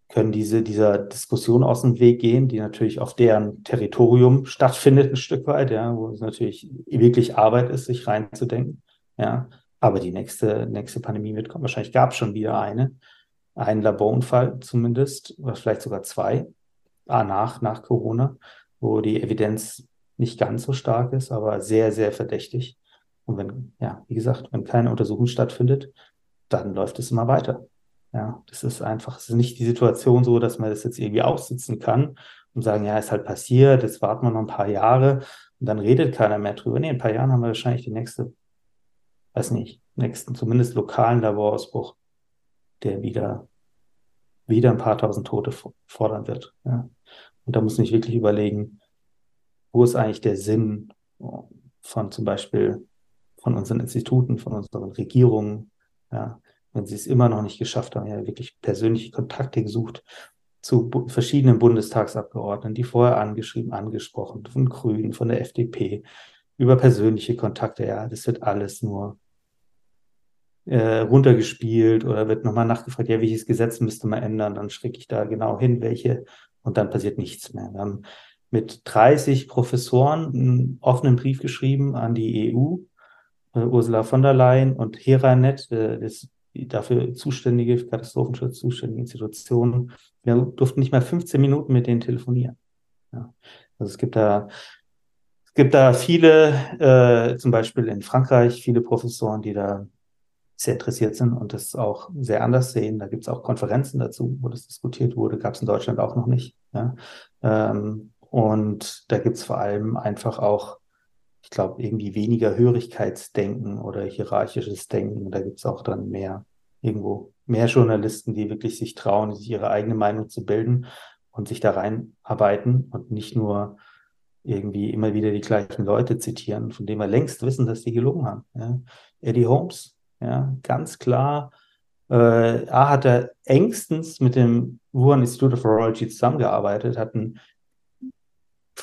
können diese, dieser Diskussion aus dem Weg gehen, die natürlich auf deren Territorium stattfindet, ein Stück weit, ja, wo es natürlich wirklich Arbeit ist, sich reinzudenken. Ja, aber die nächste, nächste Pandemie wird kommen. Wahrscheinlich gab es schon wieder eine, einen Laborunfall zumindest, oder vielleicht sogar zwei ah, nach, nach Corona, wo die Evidenz nicht ganz so stark ist, aber sehr, sehr verdächtig. Und wenn, ja, wie gesagt, wenn keine Untersuchung stattfindet, dann läuft es immer weiter. Ja, das ist einfach, es ist nicht die Situation so, dass man das jetzt irgendwie aussitzen kann und sagen, ja, ist halt passiert, jetzt warten wir noch ein paar Jahre und dann redet keiner mehr drüber. Nee, in ein paar Jahren haben wir wahrscheinlich die nächste, weiß nicht, nächsten, zumindest lokalen Laborausbruch, der wieder, wieder ein paar tausend Tote fordern wird. Ja. Und da muss man sich wirklich überlegen, wo ist eigentlich der Sinn von zum Beispiel von unseren Instituten, von unseren Regierungen, ja, wenn sie es immer noch nicht geschafft haben, ja wirklich persönliche Kontakte gesucht zu verschiedenen Bundestagsabgeordneten, die vorher angeschrieben, angesprochen, von Grünen, von der FDP, über persönliche Kontakte, ja, das wird alles nur äh, runtergespielt oder wird nochmal nachgefragt, ja, welches Gesetz müsste man ändern, dann schrecke ich da genau hin, welche und dann passiert nichts mehr. Wir haben mit 30 Professoren einen offenen Brief geschrieben an die EU, äh, Ursula von der Leyen und Heranet, äh, das die dafür zuständige, Katastrophenschutz zuständige Institutionen. Wir durften nicht mal 15 Minuten mit denen telefonieren. Ja. Also es gibt da es gibt da viele, äh, zum Beispiel in Frankreich, viele Professoren, die da sehr interessiert sind und das auch sehr anders sehen. Da gibt es auch Konferenzen dazu, wo das diskutiert wurde. Gab es in Deutschland auch noch nicht. Ja. Ähm, und da gibt es vor allem einfach auch, ich glaube, irgendwie weniger Hörigkeitsdenken oder hierarchisches Denken. Da gibt es auch dann mehr irgendwo mehr Journalisten, die wirklich sich trauen, sich ihre eigene Meinung zu bilden und sich da reinarbeiten und nicht nur irgendwie immer wieder die gleichen Leute zitieren, von denen wir längst wissen, dass die gelogen haben. Ja. Eddie Holmes, ja, ganz klar. Äh, A hat er engstens mit dem Wuhan Institute of Virology zusammengearbeitet, hat ein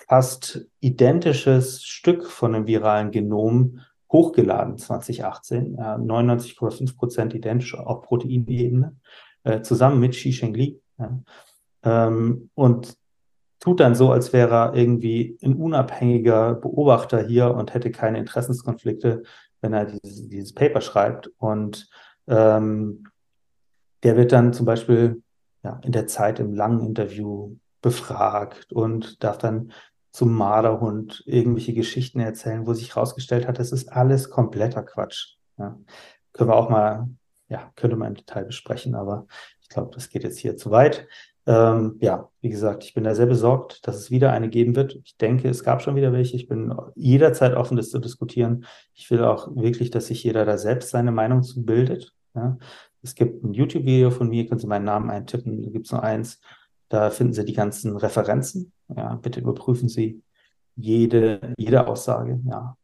fast identisches Stück von einem viralen Genom hochgeladen 2018, ja, 99,5 Prozent identisch auf Proteinebene, äh, zusammen mit Xi Shengli. Ähm, und tut dann so, als wäre er irgendwie ein unabhängiger Beobachter hier und hätte keine Interessenskonflikte wenn er dieses, dieses Paper schreibt. Und ähm, der wird dann zum Beispiel ja, in der Zeit im langen Interview befragt und darf dann zum Marderhund irgendwelche Geschichten erzählen, wo sich herausgestellt hat, das ist alles kompletter Quatsch. Ja. Können wir auch mal, ja, könnte man im Detail besprechen, aber ich glaube, das geht jetzt hier zu weit. Ähm, ja, wie gesagt, ich bin da sehr besorgt, dass es wieder eine geben wird. Ich denke, es gab schon wieder welche. Ich bin jederzeit offen, das zu diskutieren. Ich will auch wirklich, dass sich jeder da selbst seine Meinung zu bildet. Ja. Es gibt ein YouTube-Video von mir, können Sie meinen Namen eintippen, da gibt es nur eins. Da finden Sie die ganzen Referenzen. Ja, bitte überprüfen Sie jede, jede Aussage. Ja,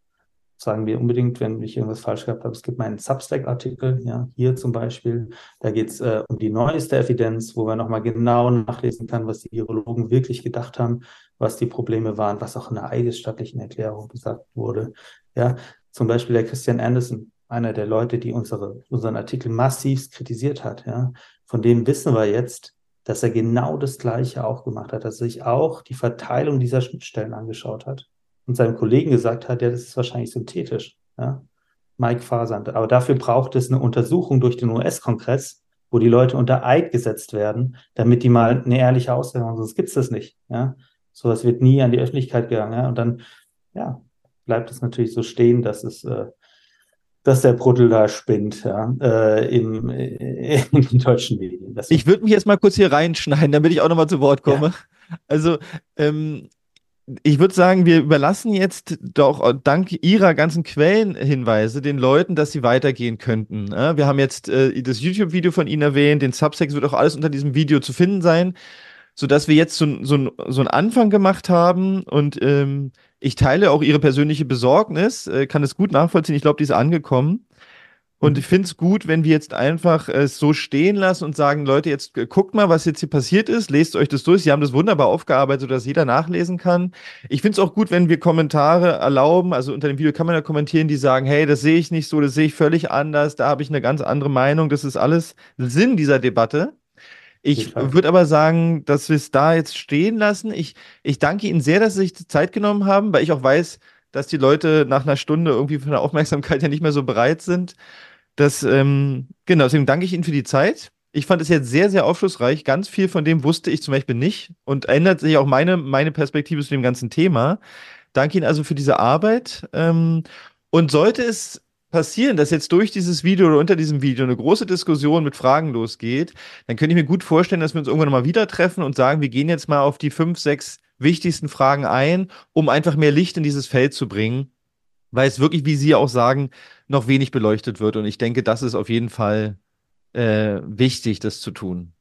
sagen wir unbedingt, wenn ich irgendwas falsch gehabt habe. Es gibt meinen Substack-Artikel, ja, hier zum Beispiel. Da geht es äh, um die neueste Evidenz, wo man nochmal genau nachlesen kann, was die Virologen wirklich gedacht haben, was die Probleme waren, was auch in der eidesstattlichen Erklärung gesagt wurde. Ja, zum Beispiel der Christian Anderson, einer der Leute, die unsere, unseren Artikel massiv kritisiert hat. Ja, von dem wissen wir jetzt, dass er genau das Gleiche auch gemacht hat, dass er sich auch die Verteilung dieser Schnittstellen angeschaut hat und seinem Kollegen gesagt hat, ja, das ist wahrscheinlich synthetisch. Ja? Mike Fasand. Aber dafür braucht es eine Untersuchung durch den US-Kongress, wo die Leute unter Eid gesetzt werden, damit die mal eine ehrliche Aussage haben. Sonst gibt es das nicht. Ja? Sowas wird nie an die Öffentlichkeit gegangen. Ja? Und dann ja, bleibt es natürlich so stehen, dass es äh, dass der Bruttel da spinnt, ja, äh, im, äh, <laughs> in den deutschen Medien.
Das ich würde mich jetzt mal kurz hier reinschneiden, damit ich auch nochmal zu Wort komme. Ja. Also, ähm, ich würde sagen, wir überlassen jetzt doch dank Ihrer ganzen Quellenhinweise den Leuten, dass sie weitergehen könnten. Wir haben jetzt äh, das YouTube-Video von Ihnen erwähnt, den Subsex wird auch alles unter diesem Video zu finden sein, sodass wir jetzt so, so, so einen Anfang gemacht haben und ähm, ich teile auch ihre persönliche Besorgnis, äh, kann es gut nachvollziehen. Ich glaube, die ist angekommen. Und ich finde es gut, wenn wir jetzt einfach es äh, so stehen lassen und sagen, Leute, jetzt äh, guckt mal, was jetzt hier passiert ist, lest euch das durch. Sie haben das wunderbar aufgearbeitet, sodass jeder nachlesen kann. Ich finde es auch gut, wenn wir Kommentare erlauben. Also unter dem Video kann man ja kommentieren, die sagen, hey, das sehe ich nicht so, das sehe ich völlig anders, da habe ich eine ganz andere Meinung. Das ist alles Sinn dieser Debatte. Ich würde aber sagen, dass wir es da jetzt stehen lassen. Ich, ich danke Ihnen sehr, dass Sie sich die Zeit genommen haben, weil ich auch weiß, dass die Leute nach einer Stunde irgendwie von der Aufmerksamkeit ja nicht mehr so bereit sind. Das, ähm, genau, deswegen danke ich Ihnen für die Zeit. Ich fand es jetzt sehr, sehr aufschlussreich. Ganz viel von dem wusste ich zum Beispiel nicht und ändert sich auch meine, meine Perspektive zu dem ganzen Thema. Danke Ihnen also für diese Arbeit. Ähm, und sollte es passieren, dass jetzt durch dieses Video oder unter diesem Video eine große Diskussion mit Fragen losgeht, dann könnte ich mir gut vorstellen, dass wir uns irgendwann mal wieder treffen und sagen, wir gehen jetzt mal auf die fünf, sechs wichtigsten Fragen ein, um einfach mehr Licht in dieses Feld zu bringen, weil es wirklich, wie Sie auch sagen, noch wenig beleuchtet wird. Und ich denke, das ist auf jeden Fall äh, wichtig, das zu tun.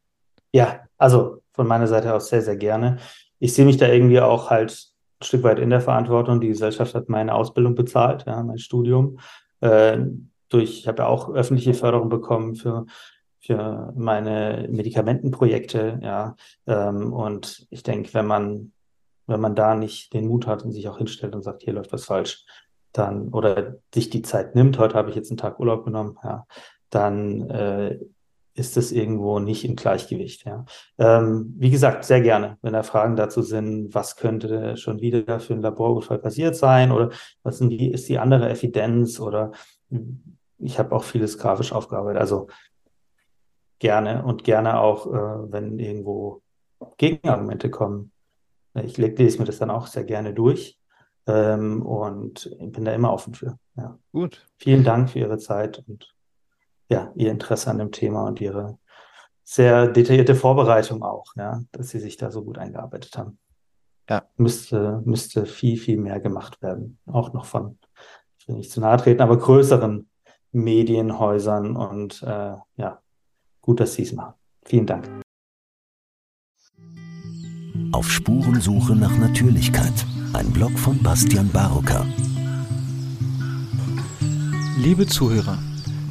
Ja, also von meiner Seite aus sehr, sehr gerne. Ich sehe mich da irgendwie auch halt ein Stück weit in der Verantwortung. Die Gesellschaft hat meine Ausbildung bezahlt, ja, mein Studium äh, durch, ich habe ja auch öffentliche Förderung bekommen für, für meine Medikamentenprojekte, ja. Ähm, und ich denke, wenn man, wenn man da nicht den Mut hat und sich auch hinstellt und sagt, hier läuft was falsch, dann, oder sich die Zeit nimmt, heute habe ich jetzt einen Tag Urlaub genommen, ja, dann äh, ist es irgendwo nicht im Gleichgewicht. Ja. Ähm, wie gesagt, sehr gerne, wenn da Fragen dazu sind, was könnte schon wieder für einen Laborunfall passiert sein oder was sind die, ist die andere Evidenz oder ich habe auch vieles grafisch aufgearbeitet. Also gerne und gerne auch, äh, wenn irgendwo Gegenargumente kommen. Ich lese mir das dann auch sehr gerne durch ähm, und bin da immer offen für. Ja.
Gut.
Vielen Dank für Ihre Zeit und ja, ihr Interesse an dem Thema und ihre sehr detaillierte Vorbereitung auch, ja, dass sie sich da so gut eingearbeitet haben. Ja. Müsste, müsste viel, viel mehr gemacht werden. Auch noch von, ich will nicht zu nahe treten, aber größeren Medienhäusern und äh, ja, gut, dass Sie es machen. Vielen Dank.
Auf Spurensuche nach Natürlichkeit. Ein Blog von Bastian Barocker.
Liebe Zuhörer,